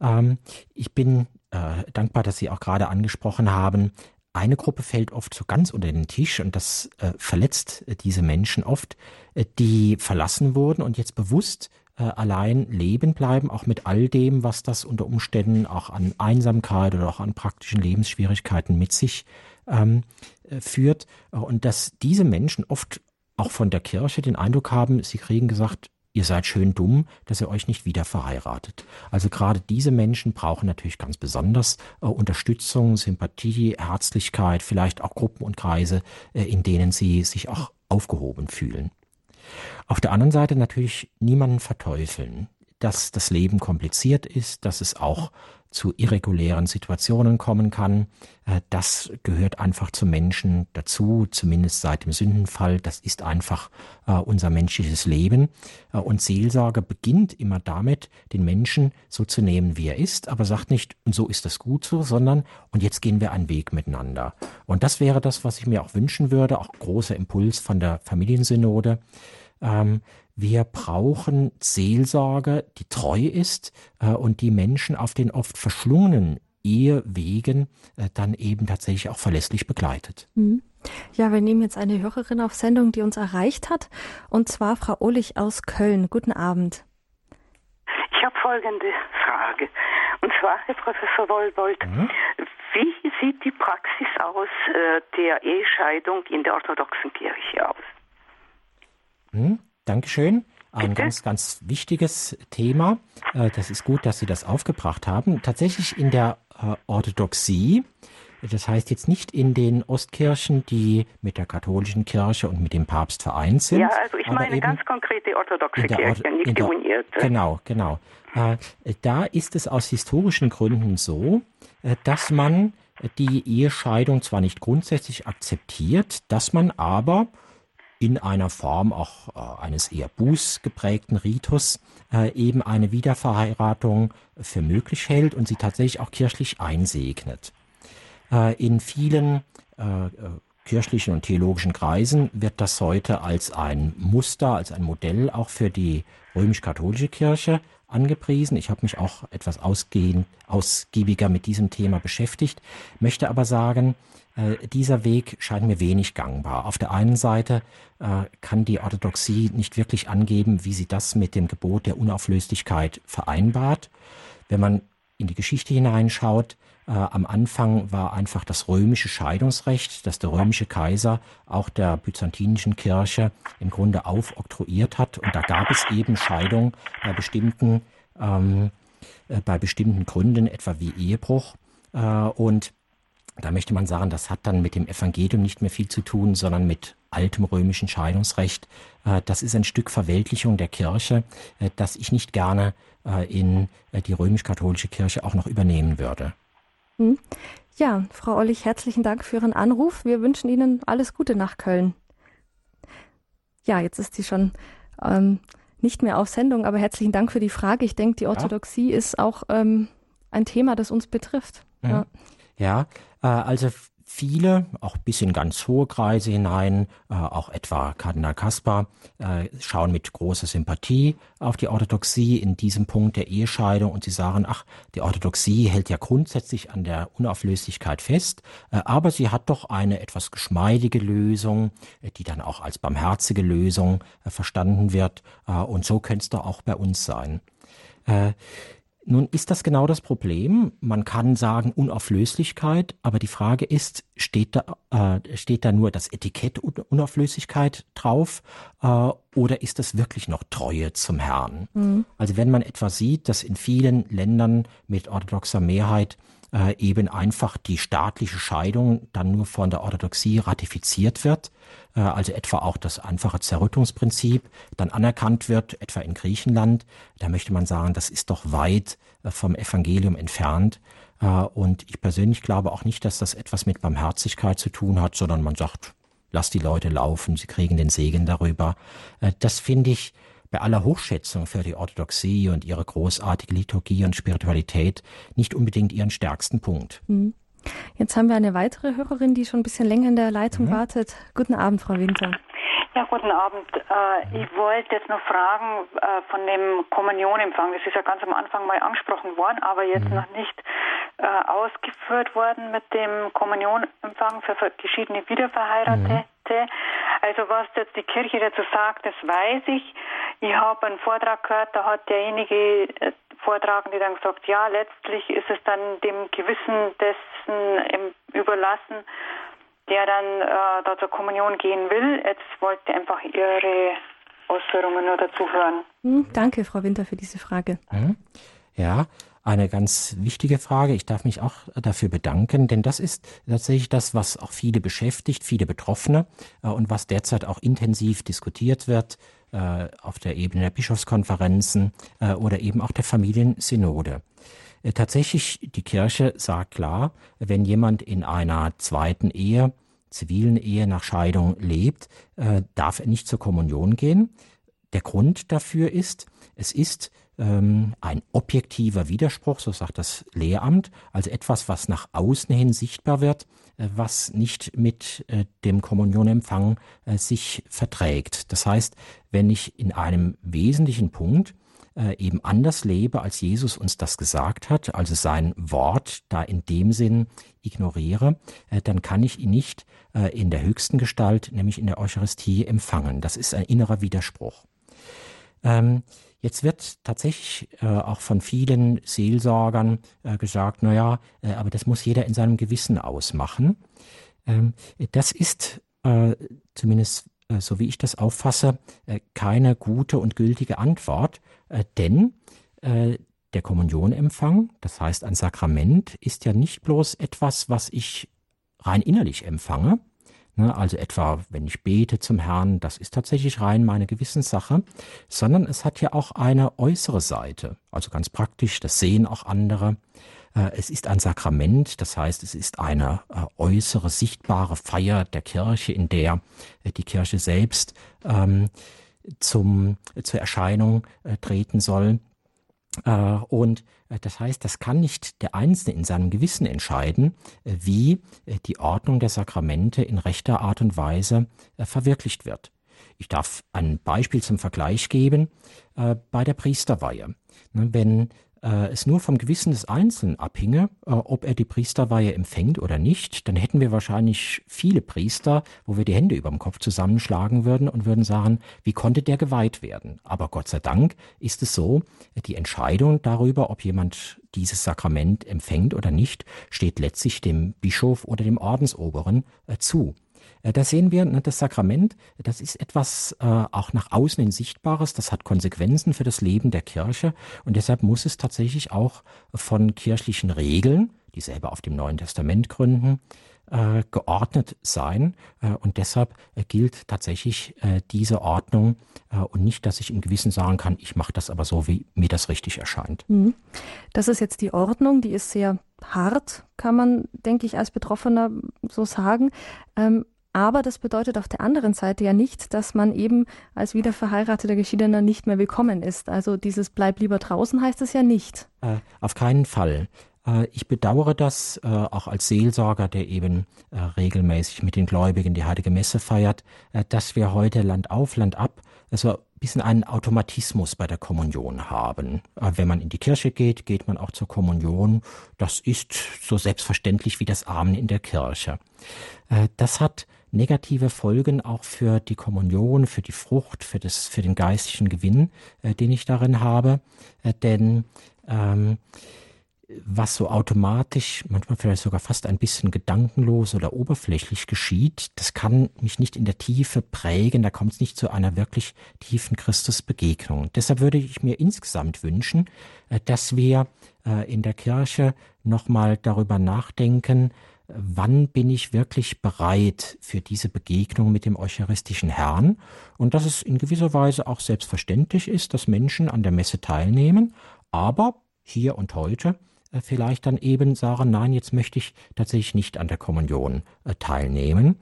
Ähm, ich bin äh, dankbar, dass Sie auch gerade angesprochen haben, eine Gruppe fällt oft so ganz unter den Tisch und das äh, verletzt äh, diese Menschen oft, äh, die verlassen wurden und jetzt bewusst äh, allein leben bleiben, auch mit all dem, was das unter Umständen auch an Einsamkeit oder auch an praktischen Lebensschwierigkeiten mit sich ähm, äh, führt. Und dass diese Menschen oft auch von der Kirche den Eindruck haben, sie kriegen gesagt, ihr seid schön dumm, dass ihr euch nicht wieder verheiratet. Also gerade diese Menschen brauchen natürlich ganz besonders äh, Unterstützung, Sympathie, Herzlichkeit, vielleicht auch Gruppen und Kreise, äh, in denen sie sich auch aufgehoben fühlen. Auf der anderen Seite natürlich niemanden verteufeln, dass das Leben kompliziert ist, dass es auch zu irregulären Situationen kommen kann. Äh, das gehört einfach zum Menschen dazu, zumindest seit dem Sündenfall. Das ist einfach äh, unser menschliches Leben. Äh, und Seelsorge beginnt immer damit, den Menschen so zu nehmen, wie er ist, aber sagt nicht, und so ist das gut so, sondern, und jetzt gehen wir einen Weg miteinander. Und das wäre das, was ich mir auch wünschen würde, auch großer Impuls von der Familiensynode. Ähm, wir brauchen Seelsorge, die treu ist äh, und die Menschen auf den oft verschlungenen Ehewegen äh, dann eben tatsächlich auch verlässlich begleitet. Mhm. Ja, wir nehmen jetzt eine Hörerin auf Sendung, die uns erreicht hat, und zwar Frau Ohlich aus Köln. Guten Abend. Ich habe folgende Frage. Und zwar, Herr Professor Wollbold, mhm. wie sieht die Praxis aus äh, der Ehescheidung in der orthodoxen Kirche aus? Mhm. Dankeschön. Ein ganz, ganz wichtiges Thema. Äh, das ist gut, dass Sie das aufgebracht haben. Tatsächlich in der äh, Orthodoxie, das heißt jetzt nicht in den Ostkirchen, die mit der katholischen Kirche und mit dem Papst vereint sind. Ja, also ich meine ganz konkrete orthodoxe Kirche, nicht die unierte. Genau, genau. Äh, da ist es aus historischen Gründen so, dass man die Ehescheidung zwar nicht grundsätzlich akzeptiert, dass man aber in einer Form auch äh, eines eher bußgeprägten Ritus äh, eben eine Wiederverheiratung für möglich hält und sie tatsächlich auch kirchlich einsegnet. Äh, in vielen äh, äh, kirchlichen und theologischen Kreisen wird das heute als ein Muster, als ein Modell auch für die römisch-katholische Kirche angepriesen. Ich habe mich auch etwas ausgehend, ausgiebiger mit diesem Thema beschäftigt, möchte aber sagen, äh, dieser Weg scheint mir wenig gangbar. Auf der einen Seite äh, kann die Orthodoxie nicht wirklich angeben, wie sie das mit dem Gebot der Unauflöslichkeit vereinbart. Wenn man in die Geschichte hineinschaut, äh, am Anfang war einfach das römische Scheidungsrecht, das der römische Kaiser auch der byzantinischen Kirche im Grunde aufoktroyiert hat. Und da gab es eben Scheidung bei bestimmten, ähm, äh, bei bestimmten Gründen, etwa wie Ehebruch. Äh, und da möchte man sagen, das hat dann mit dem Evangelium nicht mehr viel zu tun, sondern mit altem römischen Scheidungsrecht. Äh, das ist ein Stück Verweltlichung der Kirche, äh, das ich nicht gerne äh, in die römisch-katholische Kirche auch noch übernehmen würde. Hm. Ja, Frau Ollich, herzlichen Dank für Ihren Anruf. Wir wünschen Ihnen alles Gute nach Köln. Ja, jetzt ist sie schon ähm, nicht mehr auf Sendung, aber herzlichen Dank für die Frage. Ich denke, die Orthodoxie ja. ist auch ähm, ein Thema, das uns betrifft. Mhm. Ja. Ja, äh, also viele, auch bis in ganz hohe Kreise hinein, äh, auch etwa Kardinal Kaspar, äh, schauen mit großer Sympathie auf die Orthodoxie in diesem Punkt der Ehescheidung und sie sagen, ach, die Orthodoxie hält ja grundsätzlich an der Unauflöslichkeit fest, aber sie hat doch eine etwas geschmeidige Lösung, die dann auch als barmherzige Lösung verstanden wird und so könnte es doch auch bei uns sein. Nun ist das genau das Problem. Man kann sagen Unauflöslichkeit, aber die Frage ist, steht da, äh, steht da nur das Etikett Unauflöslichkeit drauf äh, oder ist das wirklich noch Treue zum Herrn? Mhm. Also wenn man etwa sieht, dass in vielen Ländern mit orthodoxer Mehrheit äh, eben einfach die staatliche Scheidung dann nur von der Orthodoxie ratifiziert wird, äh, also etwa auch das einfache Zerrüttungsprinzip dann anerkannt wird, etwa in Griechenland, da möchte man sagen, das ist doch weit äh, vom Evangelium entfernt. Äh, und ich persönlich glaube auch nicht, dass das etwas mit Barmherzigkeit zu tun hat, sondern man sagt, lass die Leute laufen, sie kriegen den Segen darüber. Das finde ich bei aller Hochschätzung für die Orthodoxie und ihre großartige Liturgie und Spiritualität nicht unbedingt ihren stärksten Punkt. Mhm. Jetzt haben wir eine weitere Hörerin, die schon ein bisschen länger in der Leitung mhm. wartet. Guten Abend, Frau Winter. Ja, guten Abend. Äh, ich wollte jetzt noch fragen äh, von dem Kommunionempfang. Das ist ja ganz am Anfang mal angesprochen worden, aber jetzt mhm. noch nicht äh, ausgeführt worden mit dem Kommunionempfang für verschiedene Wiederverheiratete. Mhm. Also was jetzt die Kirche dazu sagt, das weiß ich. Ich habe einen Vortrag gehört, da hat derjenige äh, Vortragende dann gesagt, ja, letztlich ist es dann dem Gewissen dessen überlassen, der dann äh, da zur Kommunion gehen will. Jetzt wollte einfach Ihre Ausführungen nur dazu hören. Hm, danke, Frau Winter, für diese Frage. Hm? Ja, eine ganz wichtige Frage. Ich darf mich auch dafür bedanken, denn das ist tatsächlich das, was auch viele beschäftigt, viele Betroffene äh, und was derzeit auch intensiv diskutiert wird äh, auf der Ebene der Bischofskonferenzen äh, oder eben auch der Familiensynode. Tatsächlich, die Kirche sagt klar, wenn jemand in einer zweiten Ehe, zivilen Ehe nach Scheidung lebt, darf er nicht zur Kommunion gehen. Der Grund dafür ist, es ist ähm, ein objektiver Widerspruch, so sagt das Lehramt, also etwas, was nach außen hin sichtbar wird, äh, was nicht mit äh, dem Kommunionempfang äh, sich verträgt. Das heißt, wenn ich in einem wesentlichen Punkt äh, eben anders lebe, als Jesus uns das gesagt hat, also sein Wort da in dem Sinn ignoriere, äh, dann kann ich ihn nicht äh, in der höchsten Gestalt, nämlich in der Eucharistie, empfangen. Das ist ein innerer Widerspruch. Ähm, Jetzt wird tatsächlich äh, auch von vielen Seelsorgern äh, gesagt, na ja, äh, aber das muss jeder in seinem Gewissen ausmachen. Ähm, das ist äh, zumindest äh, so wie ich das auffasse, äh, keine gute und gültige Antwort, äh, denn der Kommunionempfang, das heißt ein Sakrament, ist ja nicht bloß etwas, was ich rein innerlich empfange, also etwa wenn ich bete zum Herrn, das ist tatsächlich rein meine Gewissenssache, sondern es hat ja auch eine äußere Seite, also ganz praktisch, das sehen auch andere. Äh, es ist ein Sakrament, das heißt, es ist eine äh, äußere, sichtbare Feier der Kirche, in der äh, die Kirche selbst ähm, zum, zur Erscheinung treten soll. Und das heißt, das kann nicht der Einzelne in seinem Gewissen entscheiden, wie die Ordnung der Sakramente in rechter Art und Weise verwirklicht wird. Ich darf ein Beispiel zum Vergleich geben bei der Priesterweihe. Ne, wenn äh, es nur vom Gewissen des Einzelnen abhinge, äh, ob er die Priesterweihe empfängt oder nicht, dann hätten wir wahrscheinlich viele Priester, wo wir die Hände über dem Kopf zusammenschlagen würden und würden sagen, wie konnte der geweiht werden? Aber Gott sei Dank ist es so, die Entscheidung darüber, ob jemand dieses Sakrament empfängt oder nicht, steht letztlich dem Bischof oder dem Ordensoberen äh, zu. Äh, da sehen wir, ne, das Sakrament, das ist etwas äh, auch nach außen hin Sichtbares, das hat Konsequenzen für das Leben der Kirche und deshalb muss es tatsächlich auch von kirchlichen Regeln, die selber auf dem Neuen Testament gründen, äh, geordnet sein. Und deshalb gilt tatsächlich diese Ordnung und nicht, dass ich im Gewissen sagen kann, ich mache das aber so, wie mir das richtig erscheint. Mhm. Das ist jetzt die Ordnung, die ist sehr hart, kann man, denke ich, als Betroffener so sagen. Aber das bedeutet auf der anderen Seite ja nicht, dass man eben als wiederverheirateter Geschiedener nicht mehr willkommen ist. Also dieses Bleib lieber draußen heißt es ja nicht. Äh, auf keinen Fall. Äh, ich bedauere das äh, auch als Seelsorger, der eben äh, regelmäßig mit den Gläubigen die Heilige Messe feiert, äh, dass wir heute Land auf, Land ab, also ein bisschen einen Automatismus bei der Kommunion haben. Wenn man in die Kirche geht, geht man auch zur Kommunion. Das ist so selbstverständlich wie das Amen in der Kirche. Das hat negative Folgen auch für die Kommunion, für die Frucht, für, das, für den geistlichen Gewinn, äh, den ich darin habe. Äh, denn ähm, was so automatisch, manchmal vielleicht sogar fast ein bisschen gedankenlos oder oberflächlich geschieht, das kann mich nicht in der Tiefe prägen, da kommt es nicht zu einer wirklich tiefen Christusbegegnung. Deshalb würde ich mir insgesamt wünschen, äh, dass wir äh, in der Kirche nochmal darüber nachdenken, wann bin ich wirklich bereit für diese Begegnung mit dem eucharistischen Herrn und dass es in gewisser Weise auch selbstverständlich ist, dass Menschen an der Messe teilnehmen, aber hier und heute äh, vielleicht dann eben sagen, nein, jetzt möchte ich tatsächlich nicht an der Kommunion äh, teilnehmen.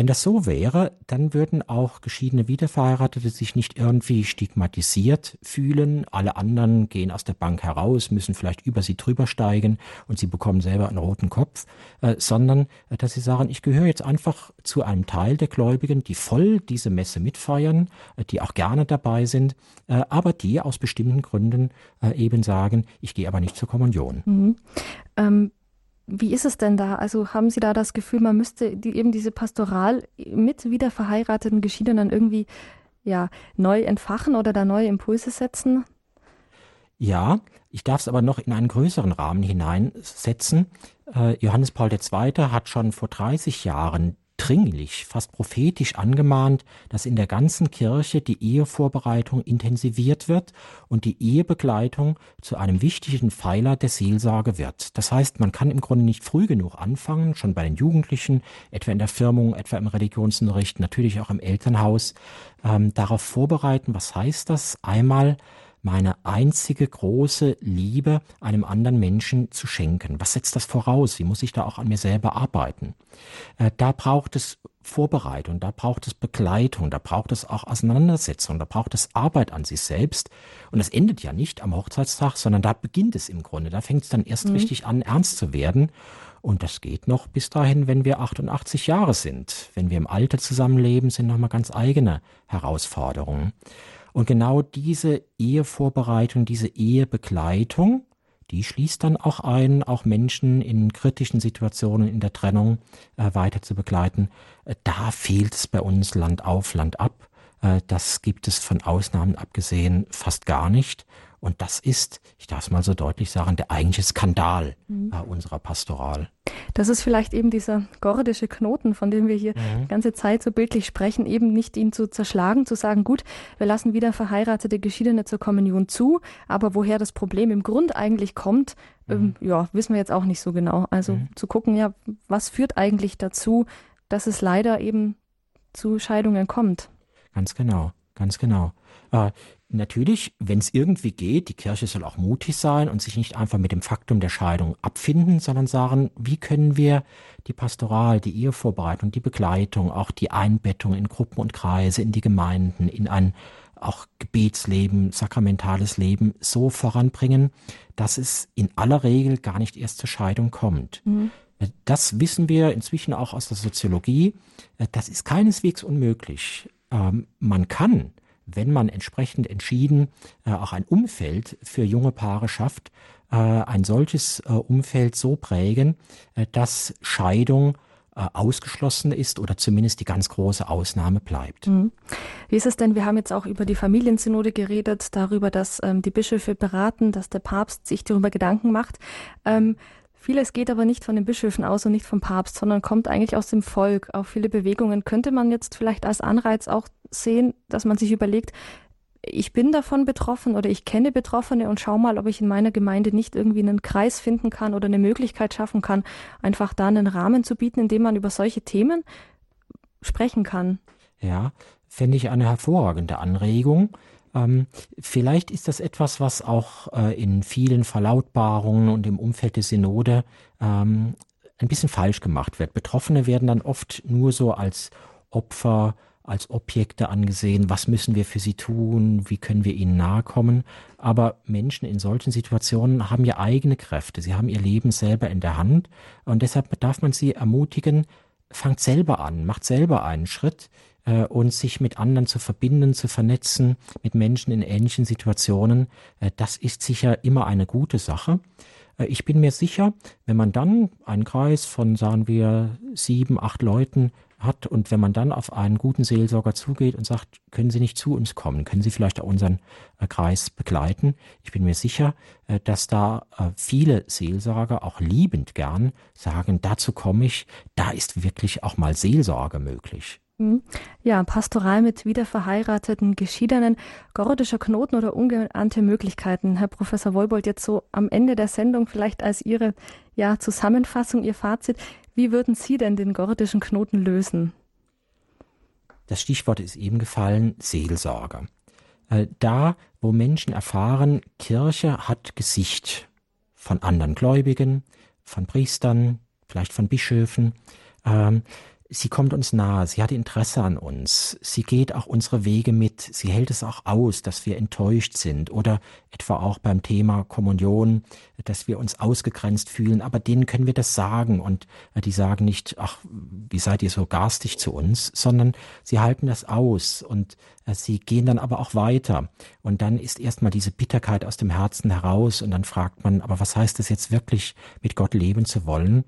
Wenn das so wäre, dann würden auch geschiedene Wiederverheiratete sich nicht irgendwie stigmatisiert fühlen. Alle anderen gehen aus der Bank heraus, müssen vielleicht über sie drüber steigen und sie bekommen selber einen roten Kopf, äh, sondern äh, dass sie sagen, ich gehöre jetzt einfach zu einem Teil der Gläubigen, die voll diese Messe mitfeiern, äh, die auch gerne dabei sind, äh, aber die aus bestimmten Gründen äh, eben sagen, ich gehe aber nicht zur Kommunion. Mhm. Ähm wie ist es denn da? Also haben Sie da das Gefühl, man müsste die, eben diese Pastoral mit wieder verheirateten Geschiedenen irgendwie ja, neu entfachen oder da neue Impulse setzen? Ja, ich darf es aber noch in einen größeren Rahmen hineinsetzen. Äh, Johannes Paul II. hat schon vor 30 Jahren dringlich, fast prophetisch angemahnt, dass in der ganzen Kirche die Ehevorbereitung intensiviert wird und die Ehebegleitung zu einem wichtigen Pfeiler der Seelsorge wird. Das heißt, man kann im Grunde nicht früh genug anfangen, schon bei den Jugendlichen, etwa in der Firmung, etwa im Religionsunterricht, natürlich auch im Elternhaus, ähm, darauf vorbereiten. Was heißt das? Einmal meine einzige große Liebe einem anderen Menschen zu schenken. Was setzt das voraus? Wie muss ich da auch an mir selber arbeiten? Äh, da braucht es Vorbereitung, da braucht es Begleitung, da braucht es auch Auseinandersetzung, da braucht es Arbeit an sich selbst. Und das endet ja nicht am Hochzeitstag, sondern da beginnt es im Grunde. Da fängt es dann erst mhm. richtig an, ernst zu werden. Und das geht noch bis dahin, wenn wir 88 Jahre sind. Wenn wir im Alter zusammenleben, sind nochmal ganz eigene Herausforderungen. Und genau diese Ehevorbereitung, diese Ehebegleitung, die schließt dann auch ein, auch Menschen in kritischen Situationen in der Trennung äh, weiter zu begleiten. Äh, da fehlt es bei uns Land auf, Land ab. Äh, das gibt es von Ausnahmen abgesehen fast gar nicht. Und das ist, ich darf es mal so deutlich sagen, der eigentliche Skandal mhm. äh, unserer Pastoral. Das ist vielleicht eben dieser gordische Knoten, von dem wir hier mhm. die ganze Zeit so bildlich sprechen, eben nicht ihn zu zerschlagen, zu sagen, gut, wir lassen wieder verheiratete Geschiedene zur Kommunion zu, aber woher das Problem im Grund eigentlich kommt, ähm, mhm. ähm, ja, wissen wir jetzt auch nicht so genau. Also mhm. zu gucken, ja, was führt eigentlich dazu, dass es leider eben zu Scheidungen kommt. Ganz genau, ganz genau. Äh, Natürlich, wenn es irgendwie geht, die Kirche soll auch mutig sein und sich nicht einfach mit dem Faktum der Scheidung abfinden, sondern sagen, wie können wir die Pastoral, die Ehevorbereitung, die Begleitung, auch die Einbettung in Gruppen und Kreise, in die Gemeinden, in ein auch Gebetsleben, sakramentales Leben so voranbringen, dass es in aller Regel gar nicht erst zur Scheidung kommt. Mhm. Das wissen wir inzwischen auch aus der Soziologie. Das ist keineswegs unmöglich. Ähm, man kann wenn man entsprechend entschieden äh, auch ein Umfeld für junge Paare schafft, äh, ein solches äh, Umfeld so prägen, dass Scheidung ausgeschlossen ist oder zumindest die ganz große Ausnahme bleibt. Mhm. Wie ist es denn? Wir haben jetzt auch über die Familiensynode geredet, darüber, dass ähm, die Bischöfe beraten, dass der Papst sich darüber Gedanken macht. Ähm, Vieles geht aber nicht von den Bischöfen aus und nicht vom Papst, sondern kommt eigentlich aus dem Volk. Auch viele Bewegungen könnte man jetzt vielleicht als Anreiz auch sehen, dass man sich überlegt, ich bin davon betroffen oder ich kenne Betroffene und schau mal, ob ich in meiner Gemeinde nicht irgendwie einen Kreis finden kann oder eine Möglichkeit schaffen kann, einfach da einen Rahmen zu bieten, in dem man über solche Themen sprechen kann. Ja, fände ich eine hervorragende Anregung. Ähm, vielleicht ist das etwas, was auch äh, in vielen Verlautbarungen und im Umfeld der Synode ähm, ein bisschen falsch gemacht wird. Betroffene werden dann oft nur so als Opfer, als Objekte angesehen. Was müssen wir für sie tun? Wie können wir ihnen nahe kommen? Aber Menschen in solchen Situationen haben ja eigene Kräfte. Sie haben ihr Leben selber in der Hand. Und deshalb darf man sie ermutigen, fangt selber an, macht selber einen Schritt äh, und sich mit anderen zu verbinden, zu vernetzen, mit Menschen in ähnlichen Situationen, äh, das ist sicher immer eine gute Sache. Äh, ich bin mir sicher, wenn man dann einen Kreis von, sagen wir, sieben, acht Leuten hat und wenn man dann auf einen guten Seelsorger zugeht und sagt, können Sie nicht zu uns kommen, können Sie vielleicht auch unseren äh, Kreis begleiten. Ich bin mir sicher, äh, dass da äh, viele Seelsorger auch liebend gern sagen, dazu komme ich, da ist wirklich auch mal Seelsorge möglich. Mhm. Ja, Pastoral mit wiederverheirateten Geschiedenen, gordischer Knoten oder ungeahnte Möglichkeiten. Herr Professor Wolbold, jetzt so am Ende der Sendung vielleicht als Ihre ja, Zusammenfassung, Ihr Fazit. Wie würden Sie denn den gordischen Knoten lösen? Das Stichwort ist eben gefallen, Seelsorge. Äh, da, wo Menschen erfahren, Kirche hat Gesicht von anderen Gläubigen, von Priestern, vielleicht von Bischöfen, ähm, sie kommt uns nahe, sie hat Interesse an uns, sie geht auch unsere Wege mit, sie hält es auch aus, dass wir enttäuscht sind oder etwa auch beim Thema Kommunion, dass wir uns ausgegrenzt fühlen, aber denen können wir das sagen und äh, die sagen nicht, ach, wie seid ihr so garstig zu uns, sondern sie halten das aus und äh, sie gehen dann aber auch weiter und dann ist erstmal diese Bitterkeit aus dem Herzen heraus und dann fragt man, aber was heißt es jetzt wirklich, mit Gott leben zu wollen?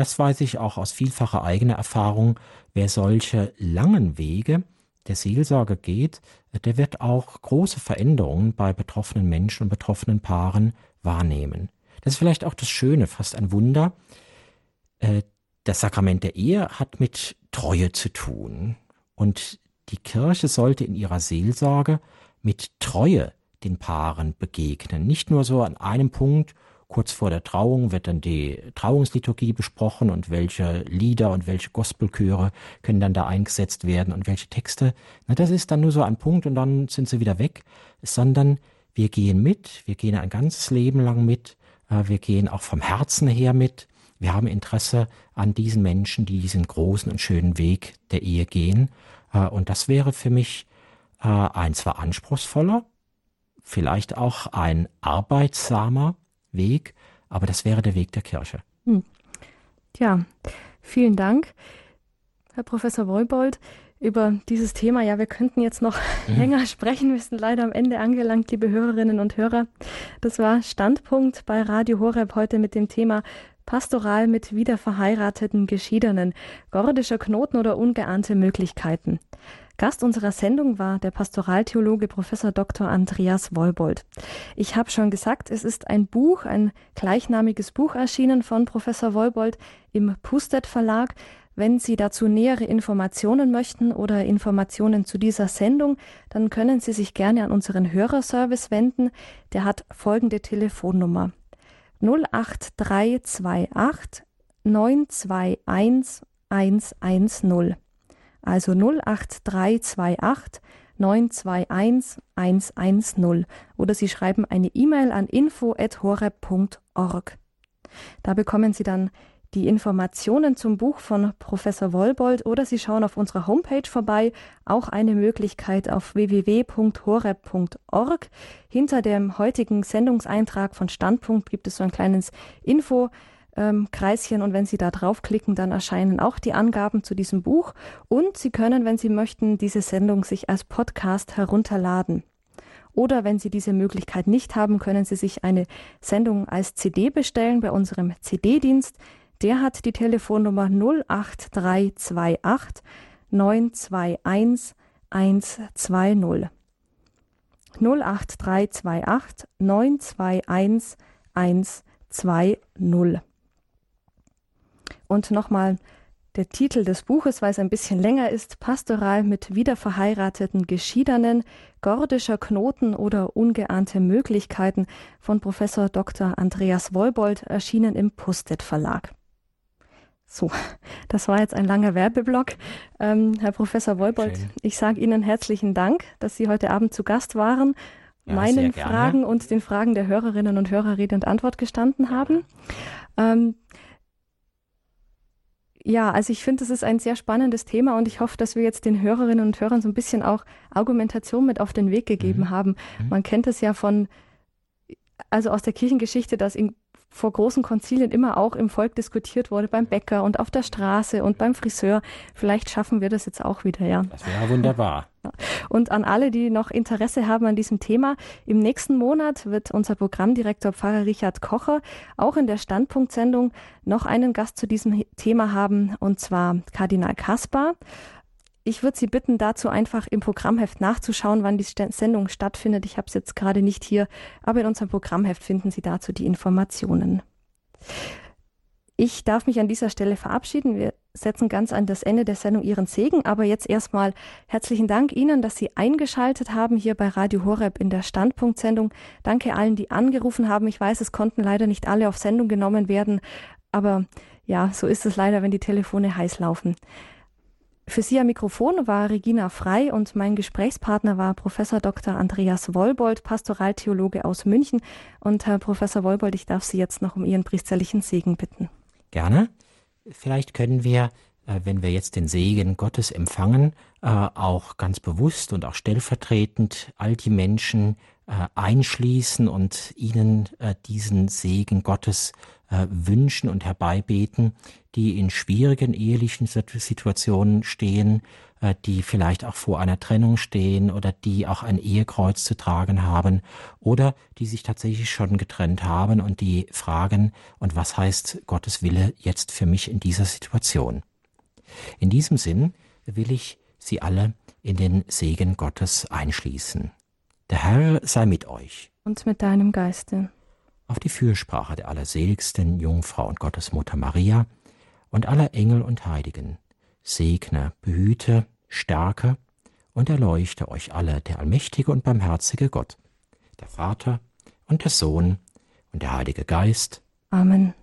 Das weiß ich auch aus vielfacher eigener Erfahrung. Wer solche langen Wege der Seelsorge geht, der wird auch große Veränderungen bei betroffenen Menschen und betroffenen Paaren wahrnehmen. Das ist vielleicht auch das Schöne, fast ein Wunder. Äh, das Sakrament der Ehe hat mit Treue zu tun. Und die Kirche sollte in ihrer Seelsorge mit Treue den Paaren begegnen. Nicht nur so an einem Punkt, kurz vor der Trauung wird dann die Trauungsliturgie besprochen und welche Lieder und welche Gospelchöre können dann da eingesetzt werden und welche Texte. Na, das ist dann nur so ein Punkt und dann sind sie wieder weg, sondern wir gehen mit, wir gehen ein ganzes Leben lang mit, äh, wir gehen auch vom Herzen her mit. Wir haben Interesse an diesen Menschen, die diesen großen und schönen Weg der Ehe gehen. Äh, und das wäre für mich äh, ein zwar anspruchsvoller, vielleicht auch ein arbeitsamer, Weg, aber das wäre der Weg der Kirche. Hm. Ja, vielen Dank, Herr Professor Woibold, über dieses Thema. Ja, wir könnten jetzt noch <laughs> mhm. länger sprechen. Wir sind leider am Ende angelangt, liebe Hörerinnen und Hörer. Das war Standpunkt bei Radio Horeb heute mit dem Thema Pastoral mit wiederverheirateten Geschiedenen, gordischer Knoten oder ungeahnte Möglichkeiten. Gast unserer Sendung war der Pastoraltheologe Professor Dr. Andreas Wolbold. Ich habe schon gesagt, es ist ein Buch, ein gleichnamiges Buch erschienen von Professor Wolbold im Pustet Verlag. Wenn Sie dazu nähere Informationen möchten oder Informationen zu dieser Sendung, dann können Sie sich gerne an unseren Hörerservice wenden. Der hat folgende Telefonnummer 08328 921 110 also 08328 921 110 oder Sie schreiben eine E-Mail an info@horeb.org. Da bekommen Sie dann die Informationen zum Buch von Professor Wolbold oder Sie schauen auf unserer Homepage vorbei, auch eine Möglichkeit auf www.horeb.org. Hinter dem heutigen Sendungseintrag von Standpunkt gibt es so ein kleines Info ähm, Kreischen und wenn Sie da draufklicken, dann erscheinen auch die Angaben zu diesem Buch und Sie können, wenn Sie möchten, diese Sendung sich als Podcast herunterladen. Oder wenn Sie diese Möglichkeit nicht haben, können Sie sich eine Sendung als CD bestellen bei unserem CD-Dienst. Der hat die Telefonnummer 08328 921 120. 08328 921 120. Und nochmal der Titel des Buches, weil es ein bisschen länger ist, Pastoral mit wiederverheirateten Geschiedenen, gordischer Knoten oder ungeahnte Möglichkeiten von Professor Dr. Andreas Wolbold, erschienen im Pustet Verlag. So, das war jetzt ein langer Werbeblock. Ähm, Herr Professor Wolbold, Schön. ich sage Ihnen herzlichen Dank, dass Sie heute Abend zu Gast waren, ja, meinen Fragen und den Fragen der Hörerinnen und Hörer Rede und Antwort gestanden haben. Ähm, ja, also ich finde, das ist ein sehr spannendes Thema und ich hoffe, dass wir jetzt den Hörerinnen und Hörern so ein bisschen auch Argumentation mit auf den Weg gegeben mhm. haben. Mhm. Man kennt es ja von, also aus der Kirchengeschichte, dass in, vor großen Konzilien immer auch im Volk diskutiert wurde, beim Bäcker und auf der Straße und beim Friseur. Vielleicht schaffen wir das jetzt auch wieder, ja. Das wäre wunderbar. Und an alle, die noch Interesse haben an diesem Thema, im nächsten Monat wird unser Programmdirektor Pfarrer Richard Kocher auch in der Standpunktsendung noch einen Gast zu diesem Thema haben, und zwar Kardinal Kaspar. Ich würde Sie bitten, dazu einfach im Programmheft nachzuschauen, wann die Sendung stattfindet. Ich habe es jetzt gerade nicht hier, aber in unserem Programmheft finden Sie dazu die Informationen. Ich darf mich an dieser Stelle verabschieden. Wir setzen ganz an das Ende der Sendung Ihren Segen, aber jetzt erstmal herzlichen Dank Ihnen, dass Sie eingeschaltet haben hier bei Radio Horeb in der Standpunktsendung. Danke allen, die angerufen haben. Ich weiß, es konnten leider nicht alle auf Sendung genommen werden, aber ja, so ist es leider, wenn die Telefone heiß laufen. Für Sie am Mikrofon war Regina Frei und mein Gesprächspartner war Professor Dr. Andreas Wollbold, Pastoraltheologe aus München. Und Herr Professor Wollbold, ich darf Sie jetzt noch um Ihren priesterlichen Segen bitten. Gerne. Vielleicht können wir äh, wenn wir jetzt den Segen Gottes empfangen, äh, auch ganz bewusst und auch stellvertretend all die Menschen einschließen und ihnen diesen Segen Gottes wünschen und herbeibeten, die in schwierigen ehelichen Situationen stehen, die vielleicht auch vor einer Trennung stehen oder die auch ein Ehekreuz zu tragen haben oder die sich tatsächlich schon getrennt haben und die fragen, und was heißt Gottes Wille jetzt für mich in dieser Situation? In diesem Sinn will ich Sie alle in den Segen Gottes einschließen. Der Herr sei mit euch. Und mit deinem Geiste. Auf die Fürsprache der allerseligsten Jungfrau und Gottesmutter Maria und aller Engel und Heiligen, segne, behüte, stärke und erleuchte euch alle der allmächtige und barmherzige Gott, der Vater und der Sohn und der Heilige Geist. Amen.